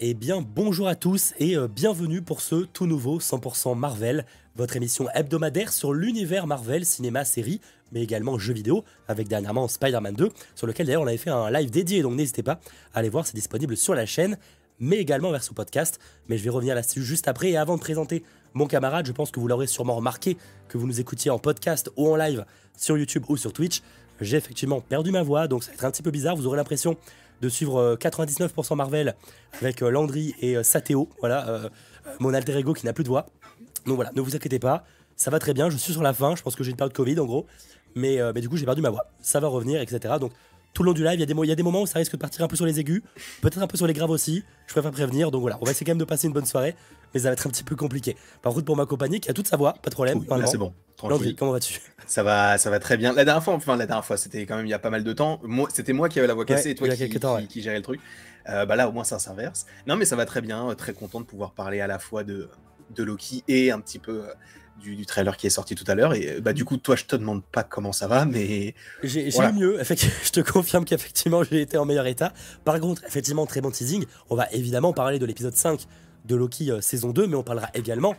Eh bien, bonjour à tous et euh, bienvenue pour ce tout nouveau 100% Marvel, votre émission hebdomadaire sur l'univers Marvel, cinéma, série, mais également jeux vidéo, avec dernièrement Spider-Man 2, sur lequel d'ailleurs on avait fait un live dédié, donc n'hésitez pas à aller voir, c'est disponible sur la chaîne, mais également vers ce podcast. Mais je vais revenir là-dessus juste après, et avant de présenter mon camarade, je pense que vous l'aurez sûrement remarqué, que vous nous écoutiez en podcast ou en live sur YouTube ou sur Twitch, j'ai effectivement perdu ma voix, donc ça va être un petit peu bizarre, vous aurez l'impression de suivre 99% euh, Marvel avec euh, Landry et euh, Sateo, voilà, mon alter ego qui n'a plus de voix. Donc voilà, ne vous inquiétez pas, ça va très bien, je suis sur la fin, je pense que j'ai une période Covid en gros, mais, mais du coup j'ai perdu ma voix, ça va revenir, etc. Donc tout le long du live, il y, a des, il y a des moments où ça risque de partir un peu sur les aigus, peut-être un peu sur les graves aussi, je préfère prévenir, donc voilà, on va essayer quand même de passer une bonne soirée, mais ça va être un petit peu compliqué. Par contre pour ma compagnie qui a toute sa voix, pas de problème. c'est bon. Landry, comment vas-tu? Ça va, ça va très bien. La dernière fois, enfin la dernière fois, c'était quand même il y a pas mal de temps. Moi, c'était moi qui avais la voix cassée et toi qui, qui, gérais le truc. Euh, bah là, au moins, ça s'inverse. Non, mais ça va très bien. Très content de pouvoir parler à la fois de, de Loki et un petit peu euh, du, trailer qui est sorti tout à l'heure. Et bah, du coup, toi, je te demande pas comment ça va, mais. J'ai eu mieux. je te confirme qu'effectivement, j'ai été en meilleur état. Par contre, effectivement, très bon teasing. On va évidemment parler de l'épisode 5 de Loki euh, saison 2, mais on parlera également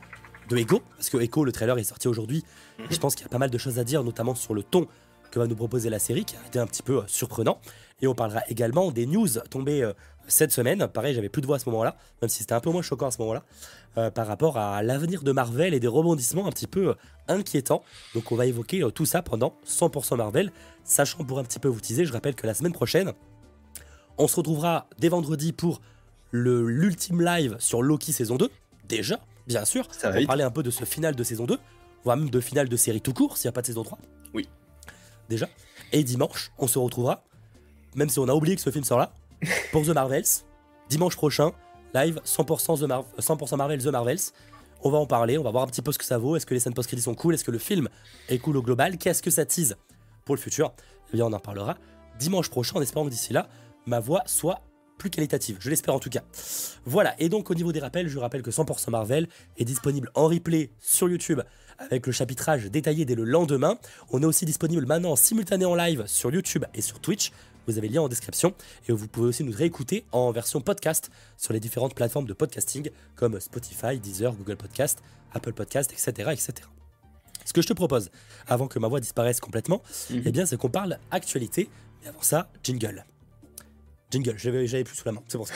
de Echo, parce que Echo, le trailer est sorti aujourd'hui. Je pense qu'il y a pas mal de choses à dire, notamment sur le ton que va nous proposer la série, qui a été un petit peu euh, surprenant. Et on parlera également des news tombées euh, cette semaine. Pareil, j'avais plus de voix à ce moment-là, même si c'était un peu moins choquant à ce moment-là, euh, par rapport à l'avenir de Marvel et des rebondissements un petit peu inquiétants. Donc on va évoquer tout ça pendant 100% Marvel, sachant pour un petit peu vous teaser, je rappelle que la semaine prochaine, on se retrouvera dès vendredi pour l'ultime live sur Loki saison 2, déjà, bien sûr. on va parler un peu de ce final de saison 2, voire même de final de série tout court, s'il n'y a pas de saison 3. Oui. Déjà. Et dimanche, on se retrouvera, même si on a oublié que ce film sort là, pour The Marvels. Dimanche prochain, live 100%, The 100 Marvel The Marvels. On va en parler, on va voir un petit peu ce que ça vaut. Est-ce que les scènes post-crédit sont cool? Est-ce que le film est cool au global? Qu'est-ce que ça tease pour le futur? Eh bien, on en parlera dimanche prochain en espérant que d'ici là, ma voix soit plus qualitative, je l'espère en tout cas. Voilà, et donc au niveau des rappels, je rappelle que 100% Marvel est disponible en replay sur YouTube avec le chapitrage détaillé dès le lendemain. On est aussi disponible maintenant en simultané en live sur YouTube et sur Twitch. Vous avez le lien en description et vous pouvez aussi nous réécouter en version podcast sur les différentes plateformes de podcasting comme Spotify, Deezer, Google Podcast, Apple Podcast, etc. etc. Ce que je te propose, avant que ma voix disparaisse complètement, mhm. eh bien, c'est qu'on parle actualité. Mais avant ça, jingle. Jingle, j'avais plus sous la main, c'est pour ça.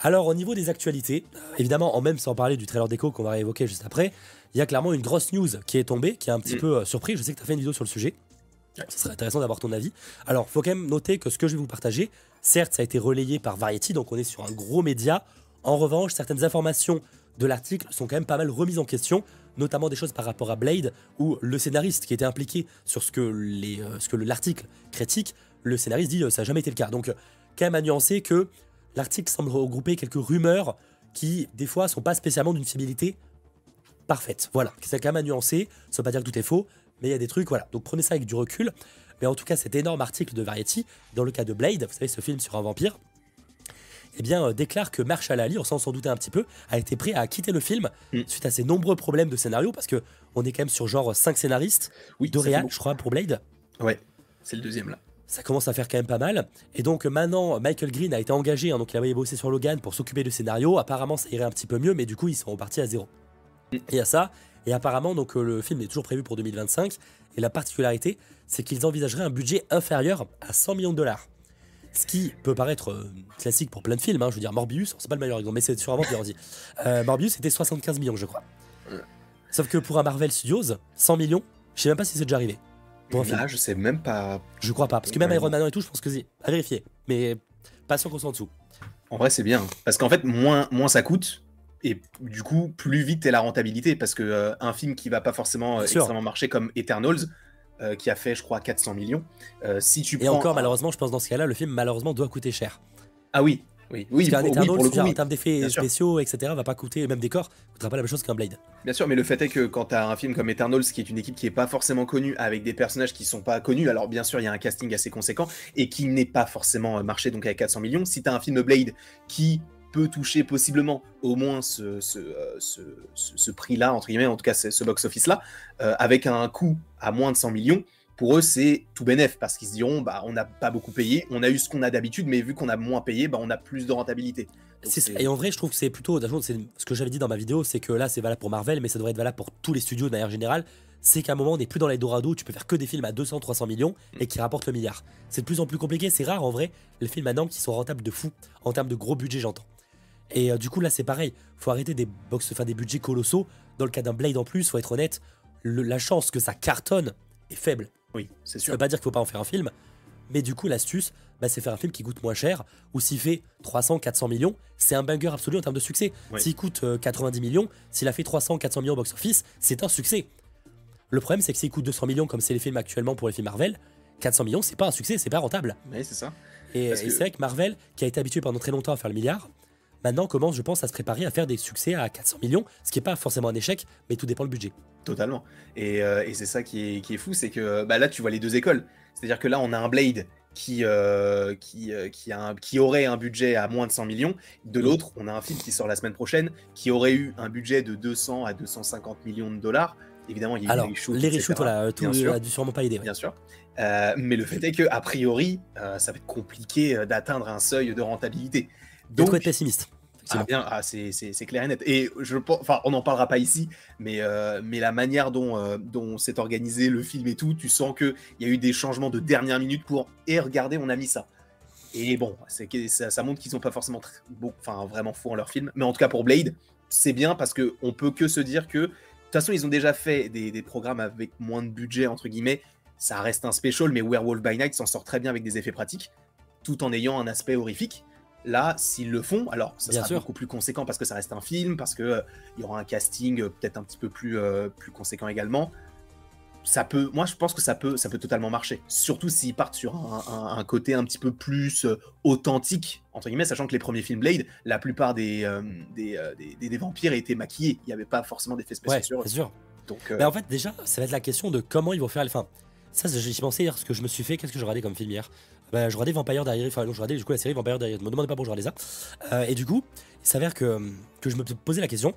Alors au niveau des actualités, évidemment, en même sans parler du trailer d'écho qu'on va réévoquer juste après, il y a clairement une grosse news qui est tombée, qui est un petit mm. peu euh, surpris. Je sais que tu as fait une vidéo sur le sujet. Ce serait intéressant d'avoir ton avis. Alors, faut quand même noter que ce que je vais vous partager, certes, ça a été relayé par Variety, donc on est sur un gros média. En revanche, certaines informations de l'article sont quand même pas mal remises en question, notamment des choses par rapport à Blade, où le scénariste qui était impliqué sur ce que, euh, l'article critique, le scénariste dit euh, ça n'a jamais été le cas. Donc, quand même à nuancer que l'article semble regrouper quelques rumeurs qui, des fois, sont pas spécialement d'une fiabilité parfaite. Voilà, c'est quand même à nuancer. Ça veut pas dire que tout est faux, mais il y a des trucs, voilà. Donc prenez ça avec du recul. Mais en tout cas, cet énorme article de Variety, dans le cas de Blade, vous savez, ce film sur un vampire, eh bien, euh, déclare que Marshall Ali, on s'en douter un petit peu, a été prêt à quitter le film mm. suite à ses nombreux problèmes de scénario, parce que on est quand même sur genre 5 scénaristes oui, de réal, je crois, pour Blade. Ouais, c'est le deuxième là. Ça commence à faire quand même pas mal. Et donc maintenant, Michael Green a été engagé, hein, donc il avait bossé sur Logan pour s'occuper du scénario. Apparemment, ça irait un petit peu mieux, mais du coup, ils sont repartis à zéro. Mm. Et à ça, et apparemment, donc euh, le film est toujours prévu pour 2025. Et la particularité, c'est qu'ils envisageraient un budget inférieur à 100 millions de dollars. Ce qui peut paraître euh, classique pour plein de films. Hein. Je veux dire, Morbius, c'est pas le meilleur exemple, mais c'est sur un vampire aussi. Euh, Morbius, c'était 75 millions, je crois. Sauf que pour un Marvel Studios, 100 millions, je sais même pas si c'est déjà arrivé. Pour un Là, je sais même pas. Je crois pas. Parce que même Iron Man et tout, je pense que c'est à vérifier. Mais pas sûr qu'on soit en dessous. En vrai, c'est bien. Parce qu'en fait, moins, moins ça coûte, et du coup, plus vite est la rentabilité. Parce que euh, un film qui va pas forcément extrêmement marcher comme Eternals, euh, qui a fait, je crois, 400 millions. Euh, si tu Et encore, malheureusement, je pense dans ce cas-là, le film, malheureusement, doit coûter cher. Ah oui, oui, oui, Parce qu'un pour, en termes d'effets spéciaux, etc., va pas coûter, même décor, coûtera pas la même chose qu'un Blade. Bien sûr, mais le fait est que quand tu as un film comme Eternals, qui est une équipe qui est pas forcément connue, avec des personnages qui sont pas connus, alors bien sûr, il y a un casting assez conséquent, et qui n'est pas forcément euh, marché, donc avec 400 millions, si tu as un film Blade qui peut toucher possiblement au moins ce, ce, ce, prix-là, entre guillemets, en tout cas ce box-office-là, avec un coût à moins de 100 millions, pour eux, c'est tout bénef parce qu'ils se diront bah, on n'a pas beaucoup payé, on a eu ce qu'on a d'habitude, mais vu qu'on a moins payé, bah, on a plus de rentabilité. Et en vrai, je trouve que c'est plutôt. Ce que j'avais dit dans ma vidéo, c'est que là, c'est valable pour Marvel, mais ça devrait être valable pour tous les studios de manière générale. C'est qu'à un moment, on n'est plus dans les Dorado, tu peux faire que des films à 200-300 millions et qui rapportent le milliard. C'est de plus en plus compliqué, c'est rare en vrai, les films maintenant qui sont rentables de fou, en termes de gros budget, j'entends. Et euh, du coup, là, c'est pareil, faut arrêter des box, enfin des budgets colossaux. Dans le cas d'un Blade en plus, faut être honnête, la chance que ça cartonne est faible. Oui, c'est sûr. Ça veut pas dire qu'il faut pas en faire un film, mais du coup, l'astuce, bah, c'est faire un film qui coûte moins cher, ou s'il fait 300, 400 millions, c'est un banger absolu en termes de succès. S'il coûte 90 euh, millions, s'il a fait 300, 400 millions au box-office, c'est un succès. Le problème, c'est que s'il coûte 200 millions, comme c'est les films actuellement pour les films Marvel, 400 millions, c'est pas un succès, c'est pas rentable. Oui, c'est ça. Et, c'est vrai que Marvel, qui a été habitué pendant très longtemps à faire le milliard, maintenant commence, je pense, à se préparer à faire des succès à 400 millions, ce qui n'est pas forcément un échec, mais tout dépend du budget. Totalement. Et, euh, c'est ça qui est, qui est, fou, c'est que bah, là, tu vois les deux écoles. C'est-à-dire que là, on a un Blade qui, euh, qui, euh, qui, a qui, aurait un budget à moins de 100 millions. De l'autre, on a un film qui sort la semaine prochaine qui aurait eu un budget de 200 à 250 millions de dollars. Évidemment, il y a eu les reshoots. Les reshoots, voilà, tout a dû sûrement pas aider. Bien sûr. mais le fait est que, a priori, ça va être compliqué d'atteindre un seuil de rentabilité. Donc, être pessimiste. Ah bien, ah, c'est clair et net. Et je enfin, on n'en parlera pas ici, mais, euh, mais la manière dont, euh, dont s'est organisé le film et tout, tu sens qu'il y a eu des changements de dernière minute pour et regardez, on a mis ça. Et bon, ça, ça montre qu'ils sont pas forcément enfin, vraiment fous en leur film, mais en tout cas pour Blade, c'est bien parce que on peut que se dire que de toute façon, ils ont déjà fait des, des programmes avec moins de budget entre guillemets. Ça reste un special, mais Werewolf by Night s'en sort très bien avec des effets pratiques, tout en ayant un aspect horrifique. Là, s'ils le font, alors ça sera beaucoup plus conséquent parce que ça reste un film, parce que euh, il y aura un casting euh, peut-être un petit peu plus, euh, plus conséquent également. Ça peut, moi je pense que ça peut, ça peut totalement marcher. Surtout s'ils partent sur un, côté un petit peu plus authentique entre guillemets, sachant que les premiers films Blade, la plupart des, des, des, vampires étaient maquillés. Il n'y avait pas forcément d'effets spéciaux ouais, sûr. Donc, Mais en fait, déjà, ça va être la question de comment ils vont faire. Enfin, ça, j'ai pensé hier ce que je me suis fait. Qu'est-ce que j'ai regardé comme film hier? Bah, je regardais Vampire Diaries, enfin je regardais du coup la série Vampire Diaries, ne me demandez pas pourquoi je regardais ça. Euh, et du coup, il s'avère que, que je me posais la question,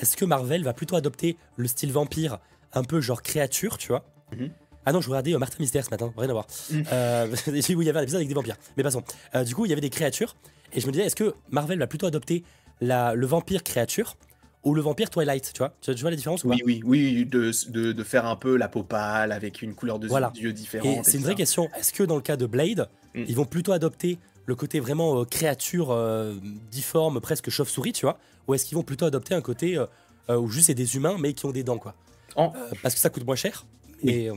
est-ce que Marvel va plutôt adopter le style vampire un peu genre créature, tu vois? Mhm. Ah non, je regardais euh, Martin Mystère ce matin, rien à voir. Mm. Euh, où il y avait un épisode avec des vampires. Mais passons. Euh, du coup, il y avait des créatures, et je me disais, est-ce que Marvel va plutôt adopter la, le vampire créature ou le vampire Twilight, tu vois tu, vois la différence ou Oui, oui, oui, de, de, de, faire un peu la peau pâle avec une couleur de yeux différente. c'est une vraie question. Est-ce que dans le cas de Blade, mm. ils vont plutôt adopter le côté vraiment euh, créature euh, difforme, presque chauve-souris, tu vois Ou est-ce qu'ils vont plutôt adopter un côté euh, où juste c'est des humains mais qui ont des dents, quoi Parce que ça coûte moins cher. Et,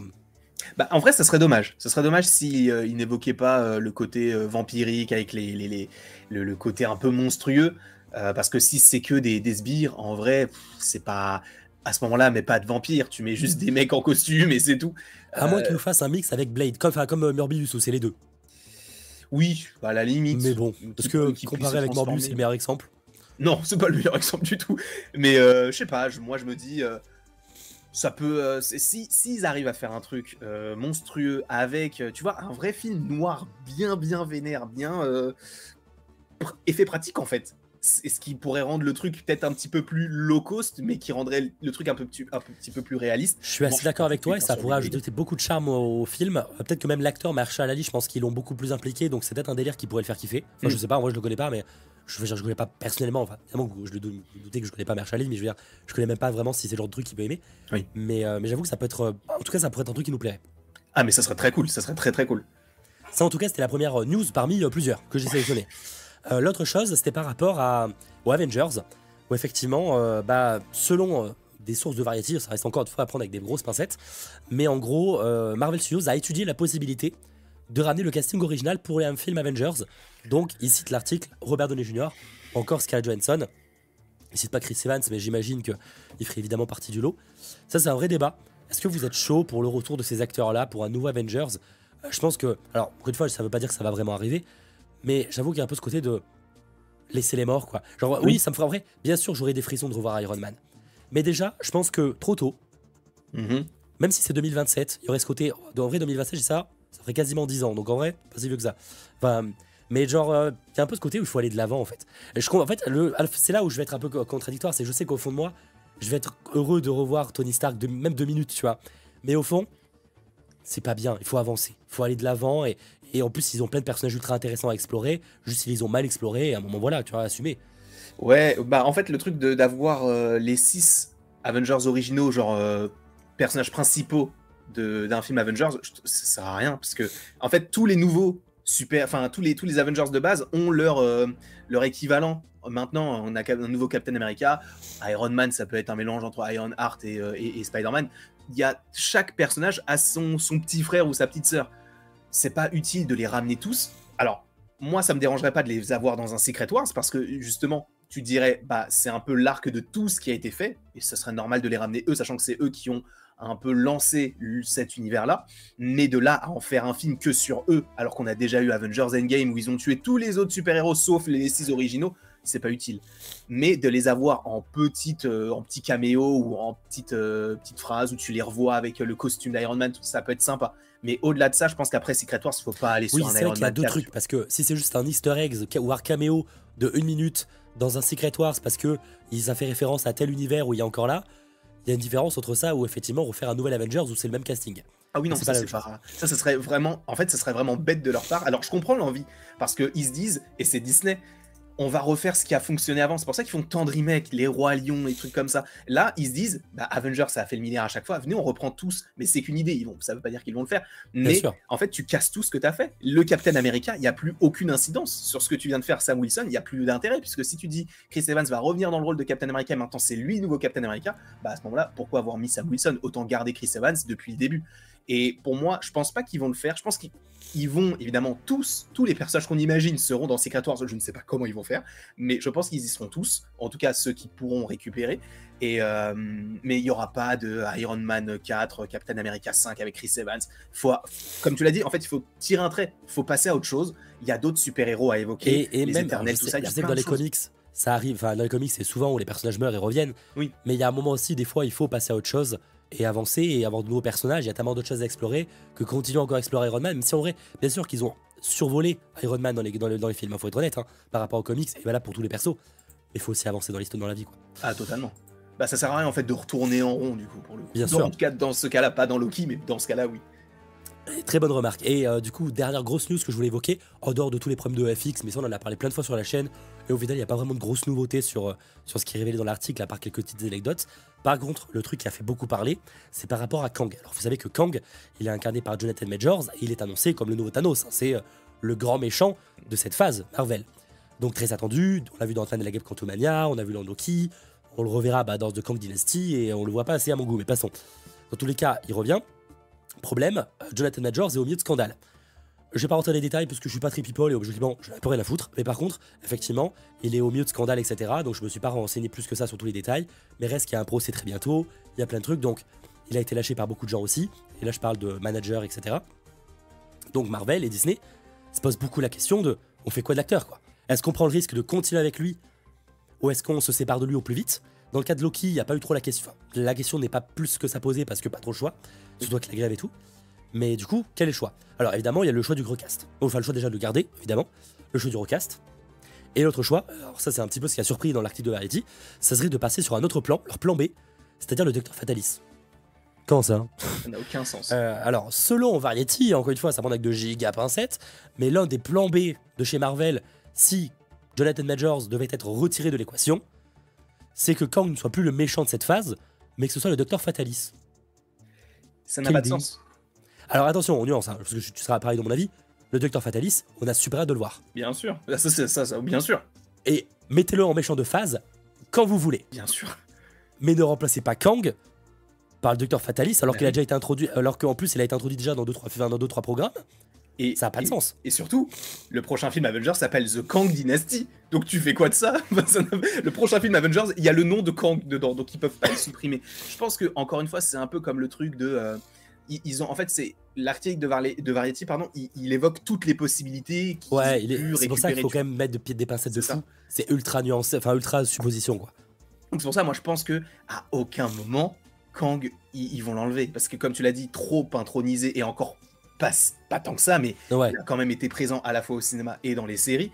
bah, en vrai, ça serait dommage. Ce serait dommage si n'évoquaient pas le côté vampirique avec les, les, les le, côté un peu monstrueux. Euh, parce que si c'est que des, des sbires, en vrai, c'est pas. À ce moment-là, mais pas de vampires, tu mets juste des mecs en costume et c'est tout. À moins euh, qu'ils nous fassent un mix avec Blade, comme, comme euh, Morbius, où c'est les deux. Oui, à la limite. Mais bon, parce que comparé avec Morbius, c'est le meilleur exemple. Non, c'est pas le meilleur exemple du tout. Mais je sais pas, moi je me dis, ça peut. si s'ils arrivent à faire un truc monstrueux avec, tu vois, un vrai film noir bien bien vénère, bien effet pratique en fait ce qui pourrait rendre le truc peut-être un petit peu plus low cost, mais qui rendrait le truc un, peu, un petit peu plus réaliste. Je suis assez d'accord avec toi et ça pourrait ajouter beaucoup de charme au, film. Peut-être que même l'acteur Marshall Ali, je pense qu'ils l'ont beaucoup plus impliqué, donc c'est peut-être un délire qui pourrait le faire kiffer. Enfin, je mm. sais pas, moi je le connais pas, mais je veux dire, je connais pas personnellement. Enfin, évidemment, je le doutais que je connais pas Marshall Ali, mais je veux dire, je connais même pas vraiment si c'est le genre de truc qu'il peut aimer. Oui. Mais, euh, mais j'avoue que ça peut être. Euh, en tout cas, ça pourrait être un truc qui nous plairait. Ah, mais ça serait très cool, ça serait très très cool. Ça, en tout cas, c'était la première news parmi euh, plusieurs que j'ai sélectionné. L'autre chose, c'était par rapport à, Avengers, où effectivement, euh, bah, selon euh, des sources de variété, ça reste encore une fois à prendre avec des grosses pincettes, mais en gros, euh, Marvel Studios a étudié la possibilité de ramener le casting original pour un film Avengers. Donc, il cite l'article Robert Downey Jr., encore Scarlett Johansson. Il cite pas Chris Evans, mais j'imagine qu'il ferait évidemment partie du lot. Ça, c'est un vrai débat. Est-ce que vous êtes chaud pour le retour de ces acteurs-là pour un nouveau Avengers? Je pense que, alors, encore une fois, ça veut pas dire que ça va vraiment arriver, mais j'avoue qu'il y a un peu ce côté de laisser les morts, quoi. Genre, oui, ça me ferait vrai. Bien sûr, j'aurais des frissons de revoir Iron Man. Mais déjà, je pense que trop tôt, mhm. même si c'est 2027, il y aurait ce côté. En vrai, 2027, j'ai ça, ça ferait quasiment 10 ans. Donc en vrai, pas si vieux que ça. Enfin, mais genre, euh, il y a un peu ce côté où il faut aller de l'avant, en fait. je, en fait, c'est là où je vais être un peu contradictoire. C'est je sais qu'au fond de moi, je vais être heureux de revoir Tony Stark, de, même deux minutes, tu vois. Mais au fond, c'est pas bien. Il faut avancer. Il faut aller de l'avant. Et, et en plus, ils ont plein de personnages ultra intéressants à explorer. Juste, ils les ont mal explorés. À un moment, voilà, tu vas assumer. Ouais, bah en fait, le truc d'avoir euh, les six Avengers originaux, genre euh, personnages principaux d'un film Avengers, ça sert à rien. Parce que, en fait, tous les nouveaux super, enfin, tous les, tous les Avengers de base ont leur, euh, leur équivalent. Maintenant, on a un nouveau Captain America. Iron Man, ça peut être un mélange entre Iron Heart et, et Spider-Man. Il y a chaque personnage a son, son petit frère ou sa petite sœur c'est pas utile de les ramener tous. Alors, moi, ça me dérangerait pas de les avoir dans un Secret Wars parce que justement, tu dirais, bah, c'est un peu l'arc de tout ce qui a été fait et ce serait normal de les ramener eux, sachant que c'est eux qui ont un peu lancé cet univers-là. Mais de là à en faire un film que sur eux, alors qu'on a déjà eu Avengers Endgame où ils ont tué tous les autres super-héros sauf les six originaux, c'est pas utile. Mais de les avoir en petite, euh, en petit caméo ou en petite, euh, petite phrase où tu les revois avec le costume d'Iron Man, ça peut être sympa. Mais au-delà de ça, je pense qu'après Secret Wars, il faut pas aller sur un Iron Man. Il y a deux trucs parce que si c'est juste un Easter egg ou un caméo de une minute dans un Secret Wars parce que ils ont fait référence à tel univers où il y a encore là, il y a une différence entre ça ou effectivement refaire un nouvel Avengers où c'est le même casting. Ah oui, non, ça, c'est pas. Ça, ça serait vraiment. En fait, ça serait vraiment bête de leur part. Alors, je comprends l'envie parce qu'ils se disent, et c'est Disney, on va refaire ce qui a fonctionné avant. C'est pour ça qu'ils font tant de remakes, les rois lions, les trucs comme ça. Là, ils se disent, bah, Avengers, ça a fait le milliard à chaque fois. Venez, on reprend tous. Mais c'est qu'une idée. Ils vont, ça veut pas dire qu'ils vont le faire. Mais en fait, tu casses tout ce que tu as fait. Le Captain America, il n'y a plus aucune incidence sur ce que tu viens de faire, Sam Wilson. Il n'y a plus d'intérêt puisque si tu dis Chris Evans va revenir dans le rôle de Captain America, maintenant c'est lui nouveau Captain America, bah à ce moment-là, pourquoi avoir mis Sam Wilson? Autant garder Chris Evans depuis le début. Et pour moi, je pense pas qu'ils vont le faire. Je pense qu'ils vont, évidemment, tous, tous les personnages qu'on imagine seront dans Secret Wars. Je ne sais pas comment ils vont faire, mais je pense qu'ils y seront tous. En tout cas, ceux qui pourront récupérer. Et euh, mais il n'y aura pas de Iron Man 4, Captain America 5 avec Chris Evans. Faut, comme tu l'as dit, en fait, il faut tirer un trait. Il faut passer à autre chose. Il y a d'autres super-héros à évoquer. Et, les même, éternels, tout ça. Je sais que dans les comics, ça arrive. Enfin, dans les comics, c'est souvent où les personnages meurent et reviennent. Oui. Mais il y a un moment aussi, des fois, il faut passer à autre chose et avancer et avoir de nouveaux personnages. Il y a tellement d'autres choses à explorer que continuer encore à explorer Iron Man. Même si en vrai, bien sûr qu'ils ont survolé Iron Man dans les, dans les, films, il faut être honnête, hein, par rapport aux comics, et voilà pour tous les persos. Mais il faut aussi avancer dans l'histoire, dans la vie. Quoi. Ah, totalement. Bah, ça sert à rien en fait de retourner en rond du coup pour le Bien sûr. Cas, dans ce cas-là, pas dans Loki, mais dans ce cas-là, oui. Très bonne remarque. Et euh, du coup, dernière grosse news que je voulais évoquer, en dehors de tous les problèmes de FX, mais ça on en a parlé plein de fois sur la chaîne, et au final il n'y a pas vraiment de grosses nouveautés sur, euh, sur ce qui est révélé dans l'article, à part quelques petites anecdotes. Par contre, le truc qui a fait beaucoup parler, c'est par rapport à Kang. Alors vous savez que Kang, il est incarné par Jonathan Majors, et il est annoncé comme le nouveau Thanos. Hein. C'est euh, le grand méchant de cette phase Marvel. Donc très attendu, on l'a vu dans Ant-Man la Guêpe Quantumania, on a vu dans on le reverra bah, dans The Kang Dynasty, et on le voit pas assez à mon goût, mais passons. Dans tous les cas, il revient. Problème, Jonathan Majors est au milieu de scandale. Je vais pas rentrer dans les détails parce que je suis pas très et objectivement, je n'ai pas rien à foutre. Mais par contre, effectivement, il est au milieu de scandale, etc. Donc je me suis pas renseigné plus que ça sur tous les détails. Mais reste qu'il y a un procès très bientôt, il y a plein de trucs. Donc il a été lâché par beaucoup de gens aussi. Et là, je parle de manager, etc. Donc Marvel et Disney se posent beaucoup la question de on fait quoi de l'acteur, quoi? Est-ce qu'on prend le risque de continuer avec lui ou est-ce qu'on se sépare de lui au plus vite? Dans le cas de Loki, il n'y a pas eu trop la question. la question n'est pas plus que ça posait parce que pas trop le choix surtout avec la grève et tout. Mais du coup, quel est le choix? Alors évidemment, il y a le choix du recast. Enfin, le choix déjà de le garder, évidemment. Le choix du recast. Et l'autre choix, alors ça c'est un petit peu ce qui a surpris dans l'article de Variety, ça serait de passer sur un autre plan, leur plan B, c'est-à-dire le Docteur Fatalis. Comment ça? Ça n'a aucun sens. Euh, alors, selon Variety, encore une fois, ça prend avec de giga pincettes, mais l'un des plans B de chez Marvel, si Jonathan Majors devait être retiré de l'équation, c'est que Kang ne soit plus le méchant de cette phase, mais que ce soit le Docteur Fatalis. Ça n'a pas de sens. Alors attention, on nuance, hein, parce que tu seras pareil dans mon avis. Le Docteur Fatalis, on a super hâte de le voir. Bien sûr, ça, ça, ça, bien sûr. Et mettez-le en méchant de phase quand vous voulez. Bien sûr. Mais ne remplacez pas Kang par le Docteur Fatalis alors qu'il a déjà été introduit, alors qu'en plus il a été introduit déjà dans 2-3 dans deux, trois programmes. Et, ça n'a pas de sens. Et surtout, le prochain film Avengers s'appelle The Kang Dynasty. Donc tu fais quoi de ça? Le prochain film Avengers, il y a le nom de Kang dedans, donc ils peuvent pas le supprimer. Je pense que encore une fois, c'est un peu comme le truc de. Euh, ils, ont en fait c'est l'article de, de, Variety pardon, il, évoque toutes les possibilités. Ouais, c'est pour ça qu'il faut quand même mettre de pied des pincettes de fou. C'est ultra nuancé, enfin ultra supposition quoi. Donc c'est pour ça, moi je pense que à aucun moment Kang ils, vont l'enlever parce que comme tu l'as dit, trop intronisé et encore pas, pas tant que ça, mais il a quand même été présent à la fois au cinéma et dans les séries.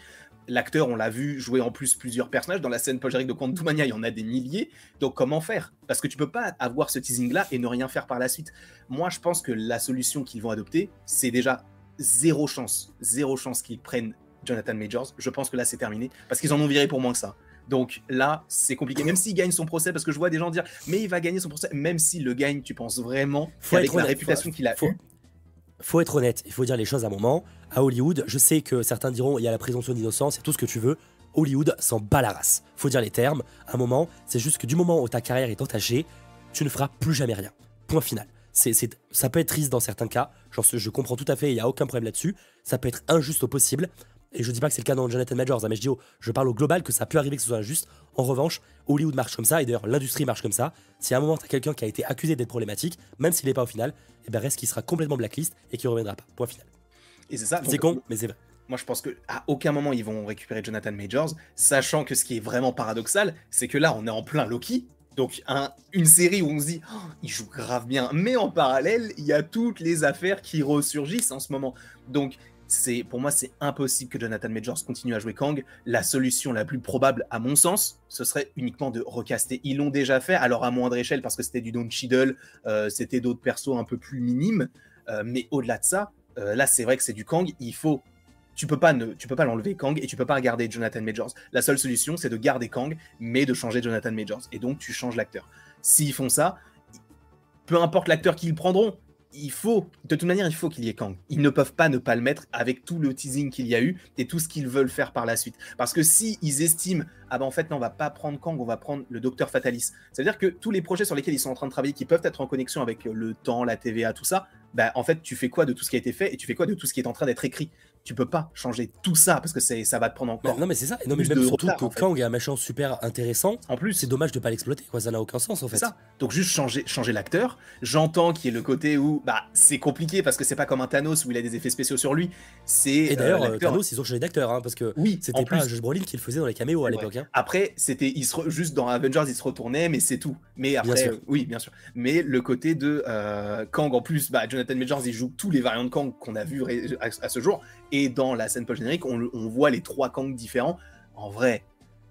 l'acteur, on l'a vu jouer en plus plusieurs personnages. Dans la scène post de Quantumania, il y en a des milliers. Donc comment faire? Parce que tu peux pas avoir ce teasing-là et ne rien faire par la suite. Moi, je pense que la solution qu'ils vont adopter, c'est déjà zéro chance, zéro chance qu'ils prennent Jonathan Majors. Je pense que là, c'est terminé parce qu'ils en ont viré pour moins que ça. Donc là, c'est compliqué. Même s'il gagne son procès, parce que je vois des gens dire, mais il va gagner son procès, même s'il le gagne, tu penses vraiment qu'avec la réputation qu'il a faut, faut être honnête, il faut dire les choses à un moment. À Hollywood, je sais que certains diront, il y a la présomption d'innocence, et tout ce que tu veux. Hollywood s'en bat la race. Faut dire les termes. À un moment, c'est juste que du moment où ta carrière est entachée, tu ne feras plus jamais rien. Point final. C'est, ça peut être triste dans certains cas, je comprends tout à fait, il n'y a aucun problème là-dessus. Ça peut être injuste au possible, et je dis pas que c'est le cas dans Jonathan Majors, hein, mais je dis je parle au global que ça peut arriver que ce soit injuste. En revanche, Hollywood marche comme ça, et d'ailleurs l'industrie marche comme ça. Si à un moment tu as quelqu'un qui a été accusé d'être problématique, même s'il n'est pas au final, et eh ben reste qu'il sera complètement blacklist et qu'il reviendra pas. Point final. Et c'est ça. C'est con, mais c'est vrai. Moi, je pense que à aucun moment ils vont récupérer Jonathan Majors, sachant que ce qui est vraiment paradoxal, c'est que là, on est en plein Loki. Donc, un, une série où on se dit, oh, il joue grave bien. Mais en parallèle, il y a toutes les affaires qui ressurgissent en ce moment. Donc, c'est pour moi c'est impossible que Jonathan Majors continue à jouer Kang. La solution la plus probable, à mon sens, ce serait uniquement de recaster. Ils l'ont déjà fait, alors à moindre échelle parce que c'était du Don Cheadle, euh, c'était d'autres persos un peu plus minimes, euh, mais au-delà de ça, euh, là c'est vrai que c'est du Kang. Il faut, tu peux pas ne, tu peux pas l'enlever Kang et tu peux pas garder Jonathan Majors. La seule solution c'est de garder Kang, mais de changer Jonathan Majors. Et donc tu changes l'acteur. S'ils font ça, peu importe l'acteur qu'ils prendront, il faut, de toute manière, il faut qu'il y ait Kang. Ils ne peuvent pas ne pas le mettre avec tout le teasing qu'il y a eu et tout ce qu'ils veulent faire par la suite. Parce que si ils estiment, ah ben en fait, non, on va pas prendre Kang, on va prendre le Docteur Fatalis. Ça veut dire que tous les projets sur lesquels ils sont en train de travailler, qui peuvent être en connexion avec le temps, la TVA, tout ça, bah, en fait, tu fais quoi de tout ce qui a été fait et tu fais quoi de tout ce qui est en train d'être écrit? Tu peux pas changer tout ça parce que ça va te prendre encore. non, mais c'est ça. non, mais même surtout que Kang est un méchant super intéressant. En plus, c'est dommage de pas l'exploiter. Quoi, ça n'a aucun sens en fait. Ça. Donc juste changer, changer l'acteur. J'entends qu'il y ait le côté où bah c'est compliqué parce que c'est pas comme un Thanos où il a des effets spéciaux sur lui. C'est et d'ailleurs euh, Thanos ils ont changé d'acteur hein, parce que oui, c'était pas Josh Brolin qui le faisait dans les caméos à l'époque. Hein. Après c'était il se juste dans Avengers il se retournait mais c'est tout. Mais après oui bien sûr. Mais le côté de euh, Kang en plus bah Jonathan Majors il joue tous les variants de Kang qu'on a vu à, ce jour et dans la scène post-générique, on, voit les trois Kang différents. En vrai,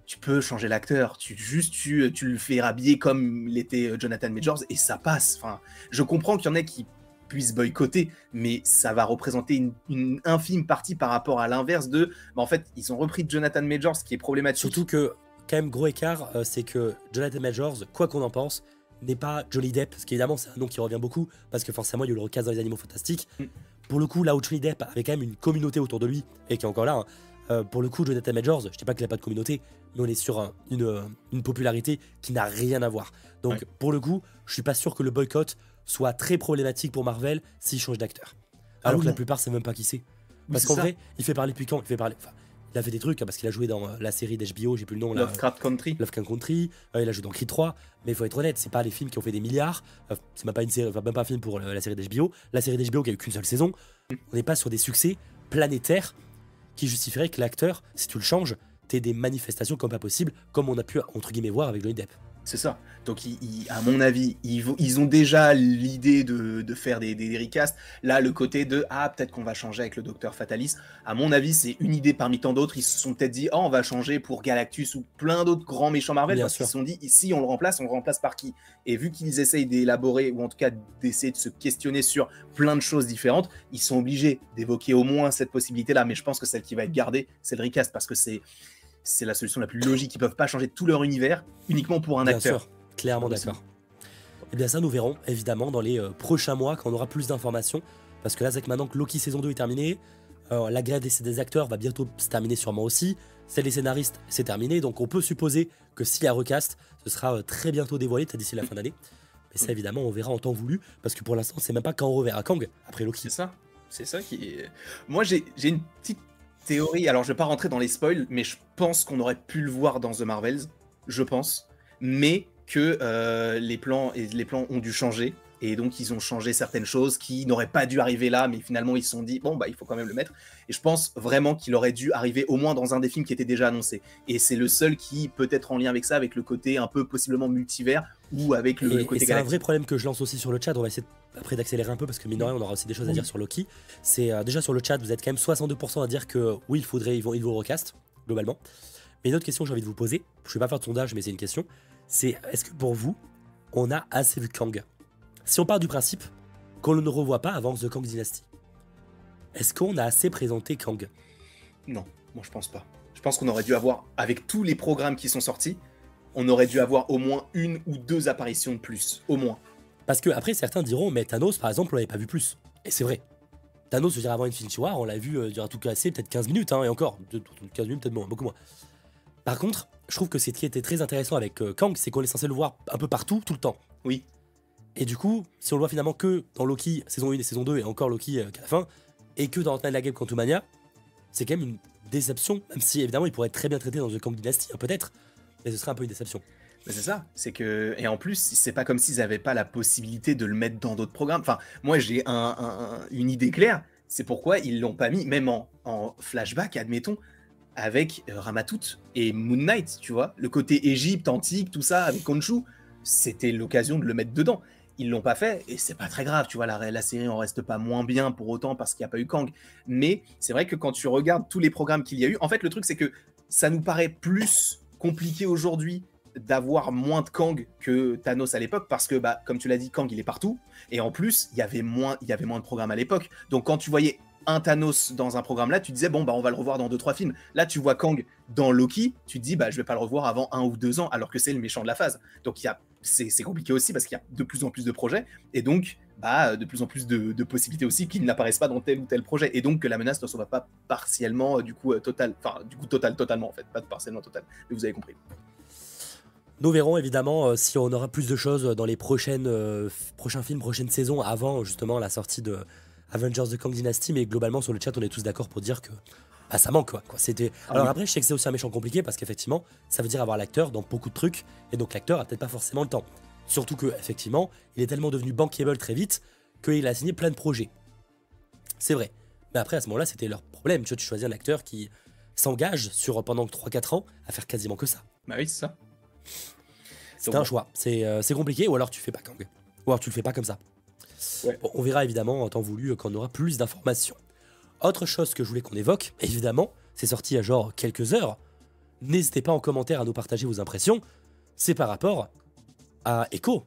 tu peux changer l'acteur, tu juste tu, tu, le fais rhabiller comme l'était euh, Jonathan Majors et ça passe. Enfin, je comprends qu'il y en ait qui puissent boycotter, mais ça va représenter une, infime partie par rapport à l'inverse de. Bah, en fait, ils ont repris Jonathan Majors, ce qui est problématique. Surtout que, quand même, gros écart, euh, c'est que Jonathan Majors, quoi qu'on en pense, n'est pas Johnny Depp, parce qu'évidemment, c'est un nom qui revient beaucoup, parce que forcément, il y a eu le recast dans les animaux fantastiques. Mm. Pour le coup, là où Johnny Depp avait quand même une communauté autour de lui, et qui est encore là, hein, euh, pour le coup, Jonathan Majors, je dis pas qu'il n'a pas de communauté, mais on est sur une, une, popularité qui n'a rien à voir. Donc, pour le coup, je suis pas sûr que le boycott soit très problématique pour Marvel s'il change d'acteur. Ah Alors que la plupart, c'est même pas qui c'est. Parce qu'en vrai, il fait parler depuis quand? Il fait parler. Il a fait des trucs hein, parce qu'il a joué dans euh, la série d'HBO, j'ai plus le nom. Lovecraft Country. Lovecraft Country. Euh, il a joué dans Creed 3. Mais il faut être honnête, c'est pas les films qui ont fait des milliards. c'est même pas une série, même pas un film pour la série d'HBO. La série d'HBO qui a eu qu'une seule saison. On n'est pas sur des succès planétaires qui justifieraient que l'acteur, si tu le changes, t'aies des manifestations comme pas possible, comme on a pu entre guillemets voir avec Johnny Depp. C'est ça. Donc, à mon avis, ils, ont déjà l'idée de, faire des, des, recasts. Là, le côté de Ah, peut-être qu'on va changer avec le docteur Fatalis. À mon avis, c'est une idée parmi tant d'autres. Ils se sont peut-être dit Oh, on va changer pour Galactus ou plein d'autres grands méchants Marvel. parce qu'ils se sont dit Si on le remplace, on le remplace par qui? Et vu qu'ils essayent d'élaborer, ou en tout cas d'essayer de se questionner sur plein de choses différentes, ils sont obligés d'évoquer au moins cette possibilité-là. Mais je pense que celle qui va être gardée, c'est le recast parce que c'est c'est la solution la plus logique. Ils peuvent pas changer tout leur univers uniquement pour un Bien acteur. Sûr, clairement d'accord. Et eh bien ça, nous verrons évidemment dans les euh, prochains mois quand on aura plus d'informations. Parce que là, c'est que maintenant que Loki saison 2 est terminée, euh, la grève des, acteurs va bientôt se terminer sûrement aussi. Celle des scénaristes, c'est terminé. Donc on peut supposer que s'il y a recast, ce sera euh, très bientôt dévoilé, peut-être d'ici la fin d'année. Mais ça, évidemment, on verra en temps voulu. Parce que pour l'instant, c'est même pas quand on reverra Kang après Loki. C'est ça. C'est ça qui est. Moi, j'ai une petite théorie, alors je vais pas rentrer dans les spoils, mais je pense qu'on aurait pu le voir dans The Marvels, je pense, mais que euh, les, plans, et les plans ont dû changer, et donc ils ont changé certaines choses qui n'auraient pas dû arriver là, mais finalement ils se sont dit, bon, bah il faut quand même le mettre. Et je pense vraiment qu'il aurait dû arriver au moins dans un des films qui était déjà annoncé. Et c'est le seul qui peut être en lien avec ça, avec le côté un peu possiblement multivers, ou avec le, côté... c'est un vrai problème que je lance aussi sur le chat, on va essayer après d'accélérer un peu, parce que mine de rien, on aura aussi des choses à dire sur Loki. C'est euh, déjà sur le chat, vous êtes quand même 62% à dire que oui, il faudrait, ils vont, ils vont recast. globalement. Mais une autre question que j'ai envie de vous poser, je vais pas faire de sondage, mais c'est une question, c'est est-ce que pour vous, on a assez vu Kang? Si on part du principe qu'on ne revoit pas avant The Kang Dynasty, est-ce qu'on a assez présenté Kang? Non, moi je pense pas. Je pense qu'on aurait dû avoir, avec tous les programmes qui sont sortis, on aurait dû avoir au moins une ou deux apparitions de plus, au moins. Parce que après certains diront, mais Thanos par exemple, on l'avait pas vu plus. Et c'est vrai. Thanos, je veux dire, avant Infinity War, on l'a vu euh, durant tout casser peut-être 15 minutes, hein, et encore, 15 minutes, peut-être moins, beaucoup moins. Par contre, je trouve que ce qui était très intéressant avec euh, Kang, c'est qu'on est censé le voir un peu partout, tout le temps. Oui. Et du coup, si on le voit finalement que dans Loki, saison 1 et saison 2, et encore Loki euh, qu'à la fin, et que dans Ant-Man la Game Quantumania, c'est quand même une déception, même si évidemment il pourrait être très bien traité dans The Kang Dynasty, hein, peut-être, mais ce serait un peu une déception. C'est ça, c'est que et en plus c'est pas comme s'ils n'avaient pas la possibilité de le mettre dans d'autres programmes. Enfin, moi j'ai un, une idée claire, c'est pourquoi ils l'ont pas mis, même en, en flashback, admettons, avec euh, Ramatout et Moon Knight, tu vois, le côté Égypte antique, tout ça avec Khonshu, c'était l'occasion de le mettre dedans. Ils l'ont pas fait et c'est pas très grave, tu vois, la, la série en reste pas moins bien pour autant parce qu'il n'y a pas eu Kang. Mais c'est vrai que quand tu regardes tous les programmes qu'il y a eu, en fait le truc c'est que ça nous paraît plus compliqué aujourd'hui d'avoir moins de Kang que Thanos à l'époque parce que bah comme tu l'as dit Kang il est partout et en plus il y avait moins il y avait moins de programmes à l'époque. Donc quand tu voyais un Thanos dans un programme là tu disais bon bah on va le revoir dans deux trois films. Là tu vois Kang dans Loki tu te dis bah je vais pas le revoir avant un ou deux ans alors que c'est le méchant de la phase. Donc il y a c'est compliqué aussi parce qu'il y a de plus en plus de projets et donc bah, de plus en plus de, possibilités aussi qui n'apparaissent pas dans tel ou tel projet et donc que la menace ne soit pas partiellement du coup euh, total enfin du coup total totalement en fait pas partiellement total mais vous avez compris nous verrons évidemment euh, si on aura plus de choses dans les prochaines, euh, prochains films, prochaines saisons, avant justement la sortie de Avengers The Kang Dynasty. Mais globalement, sur le chat, on est tous d'accord pour dire que bah, ça manque. Quoi, C'était... Ah Alors après, je sais que c'est aussi un méchant compliqué parce qu'effectivement, ça veut dire avoir l'acteur dans beaucoup de trucs. Et donc l'acteur a peut-être pas forcément le temps. Surtout que effectivement, il est tellement devenu bankable très vite qu'il a signé plein de projets. C'est vrai. Mais après, à ce moment-là, c'était leur problème. Tu, vois, tu choisis un acteur qui s'engage sur pendant 3-4 ans à faire quasiment que ça. Bah oui, c'est ça. C'est un choix. Euh, c'est compliqué, ou alors tu fais pas Kang. Ou alors tu le fais pas comme ça. on verra évidemment en temps voulu quand on aura plus d'informations. Autre chose que je voulais qu'on évoque, évidemment, c'est sorti il y a genre quelques heures. N'hésitez pas en commentaire à nous partager vos impressions. C'est par rapport à Echo.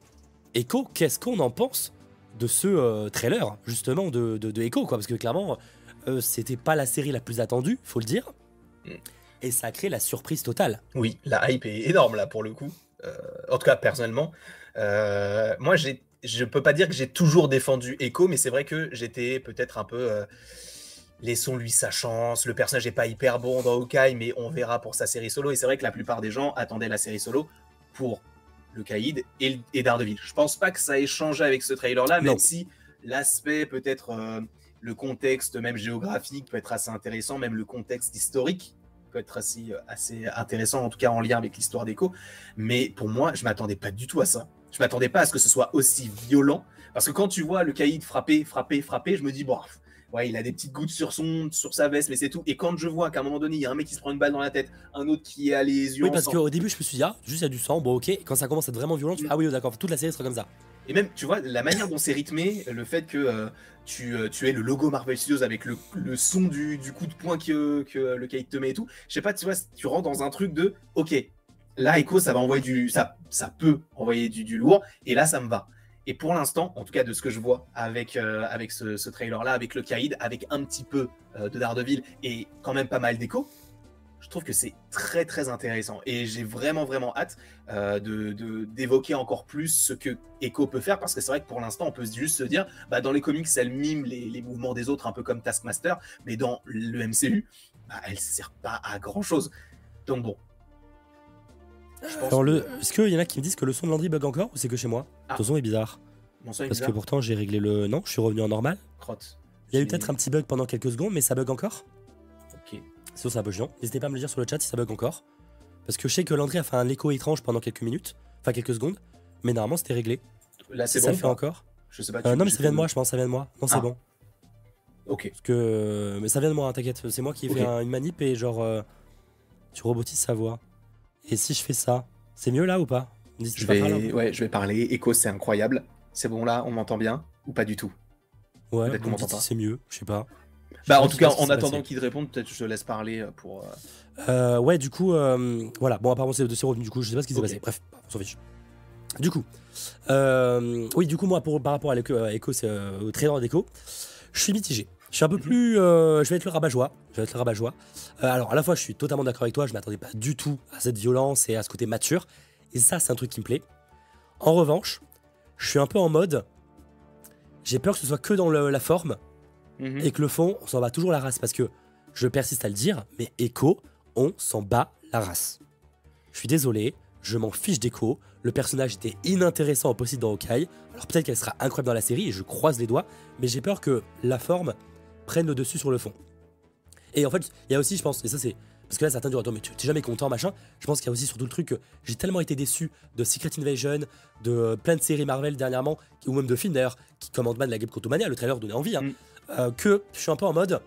Echo, qu'est-ce qu'on en pense de ce euh, trailer, justement, de, de, Echo, quoi? Parce que clairement, euh, c'était pas la série la plus attendue, faut le dire. Mm et ça crée la surprise totale. Oui, la hype est énorme là pour le coup. Euh, en tout cas, personnellement, euh, moi, j'ai, je peux pas dire que j'ai toujours défendu Echo, mais c'est vrai que j'étais peut-être un peu. Euh, laissons-lui sa chance. Le personnage n'est pas hyper bon dans Hawkeye, mais on verra pour sa série solo. Et c'est vrai que la plupart des gens attendaient la série solo pour le Caïd et, et Daredevil. Je pense pas que ça ait changé avec ce trailer-là, même si l'aspect peut-être. le contexte même géographique peut être assez intéressant, même le contexte historique peut être assez, assez intéressant, en tout cas en lien avec l'histoire d'Echo. Mais pour moi, je m'attendais pas du tout à ça. Je m'attendais pas à ce que ce soit aussi violent. Parce que quand tu vois le caïd frapper, frapper, frapper, je me dis, bon, ouais, il a des petites gouttes sur, son, sur sa veste, mais c'est tout. Et quand je vois qu'à un moment donné, il y a un mec qui se prend une balle dans la tête, un autre qui a les yeux. Oui, parce qu'au début, je me suis dit, ah, juste il y a du sang, bon, ok. Et quand ça commence à être vraiment violent, tu mm. ah oui, d'accord, toute la série sera comme ça. Et même, tu vois, la manière dont c'est rythmé, le fait que euh, tu, euh, tu aies le logo Marvel Studios avec le, son du, coup de poing que, le Kate te met et tout, je sais pas, tu vois, tu rentres dans un truc de, ok, là, Echo, ça va du. Ça, peut envoyer du, lourd, et là, ça me va. Et pour l'instant, en tout cas de ce que je vois avec, euh, ce, trailer-là, avec le Kaïd, avec un petit peu de Daredevil et quand même pas mal d'écho, je trouve que c'est très très intéressant et j'ai vraiment vraiment hâte euh, de d'évoquer encore plus ce que Echo peut faire parce que c'est vrai que pour l'instant on peut juste se dire bah, dans les comics elle mime les, les, mouvements des autres un peu comme Taskmaster mais dans le MCU bah, elle sert pas à grand chose donc bon le... Est-ce qu'il y en a qui me disent que le son de Landry bug encore ou c'est que chez moi? Ah. Ton son est bizarre. Mon son est Parce que pourtant j'ai réglé le. Non, je suis revenu en normal. Crotte. Il y a eu peut-être un petit bug pendant quelques secondes, mais ça bug encore? Sinon, ça bug chiant. N'hésitez pas à me le dire sur le chat si ça bug encore. Parce que je sais que Landry a fait un écho étrange pendant quelques minutes, enfin quelques secondes, mais normalement c'était réglé. Là, c'est bon. Ça fait encore Je sais pas. Euh, non, mais ça vient de moi, je pense, ça vient de moi. Non, c'est ah. bon. Ok. Parce que... Mais ça vient de moi, hein, t'inquiète. C'est moi qui ai fait une manip et genre. Euh, tu robotises sa voix. Et si je fais ça, c'est mieux là ou pas? Je vais... ouais, je vais parler. Echo, c'est incroyable. C'est bon là, on m'entend bien ou pas du tout? Ouais, c'est mieux, je sais pas. Bah, en tout cas, en attendant qu'il te réponde, peut-être je te laisse parler pour. ouais, du coup, voilà. Bon, apparemment, c'est de revenu. Du coup, je sais pas ce qui s'est passé. Bref, on s'en fiche. Du coup, oui, du coup, moi, pour, par rapport à l'écho, c'est au trailer d'écho, je suis mitigé. Je suis un peu mhm. plus. je vais être le rabat-joie. Je vais être le rabat-joie. alors, à la fois, je suis totalement d'accord avec toi. Je m'attendais pas du tout à cette violence et à ce côté mature. Et ça, c'est un truc qui me plaît. En revanche, je suis un peu en mode. J'ai peur que ce soit que dans la forme mhm. et que le fond, on s'en bat toujours la race. Parce que je persiste à le dire, mais Echo, on s'en bat la race. Je suis désolé, je m'en fiche d'Echo. Le personnage était inintéressant au possible dans Hawkeye. Alors peut-être qu'elle sera incroyable dans la série et je croise les doigts, mais j'ai peur que la forme prenne le dessus sur le fond. Et en fait, il y a aussi, je pense, et ça c'est parce que là, certains disent Attends, mais tu t'es jamais content, machin. Je pense qu'il y a aussi surtout le truc que j'ai tellement été déçu de Secret Invasion, de plein de séries Marvel dernièrement, ou même de films d'ailleurs, qui commandent mal la Game Mania, le trailer donnait envie, hein, mm. Euh, que je suis un peu en mode.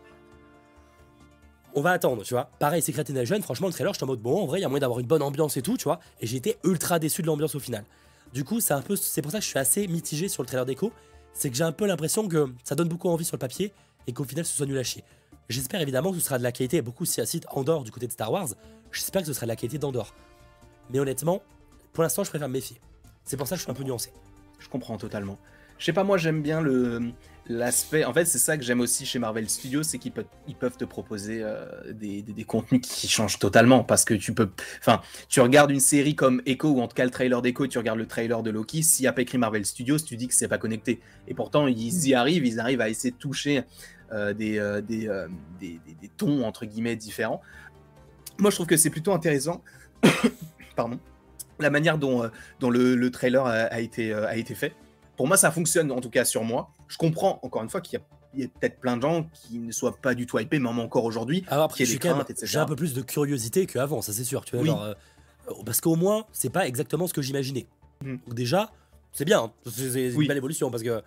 On va attendre, tu vois. Pareil, Secret Invasion, franchement, le trailer, je suis en mode bon, en vrai, il y a moyen d'avoir une bonne ambiance et tout, tu vois. Et j'ai été ultra déçu de l'ambiance au final. Du coup, c'est un peu, c'est pour ça que je suis assez mitigé sur le trailer d'écho. C'est que j'ai un peu l'impression que ça donne beaucoup envie sur le papier et qu'au final, ce soit nul à chier. J'espère évidemment que ce sera de la qualité, beaucoup si site Andorre du côté de Star Wars, j'espère que ce sera de la qualité d'Andorre. Mais honnêtement, pour l'instant, je préfère me méfier. C'est pour ça que je suis un peu nuancé. Je comprends totalement. Je sais pas, moi j'aime bien le l'aspect. En fait, c'est ça que j'aime aussi chez Marvel Studios, c'est qu'ils peuvent, peuvent te proposer euh, des, des, contenus qui changent totalement. Parce que tu peux. Enfin, tu regardes une série comme Echo, ou en tout cas le trailer d'Echo, tu regardes le trailer de Loki, s'il n'y a pas écrit Marvel Studios, tu dis que c'est pas connecté. Et pourtant, ils y arrivent, ils arrivent à essayer de toucher euh, euh, euh, des, des, tons entre guillemets différents. Moi, je trouve que c'est plutôt intéressant. Pardon. La manière dont, dont le, trailer a, été, a été fait. Pour moi, ça fonctionne en tout cas sur moi. Je comprends encore une fois qu'il y a peut-être plein de gens qui ne soient pas du tout hypés, même encore aujourd'hui. J'ai un peu plus de curiosité qu'avant, ça c'est sûr. Tu vois, parce qu'au moins, c'est pas exactement ce que j'imaginais. Hmm. Donc déjà, c'est bien, c'est une belle évolution parce que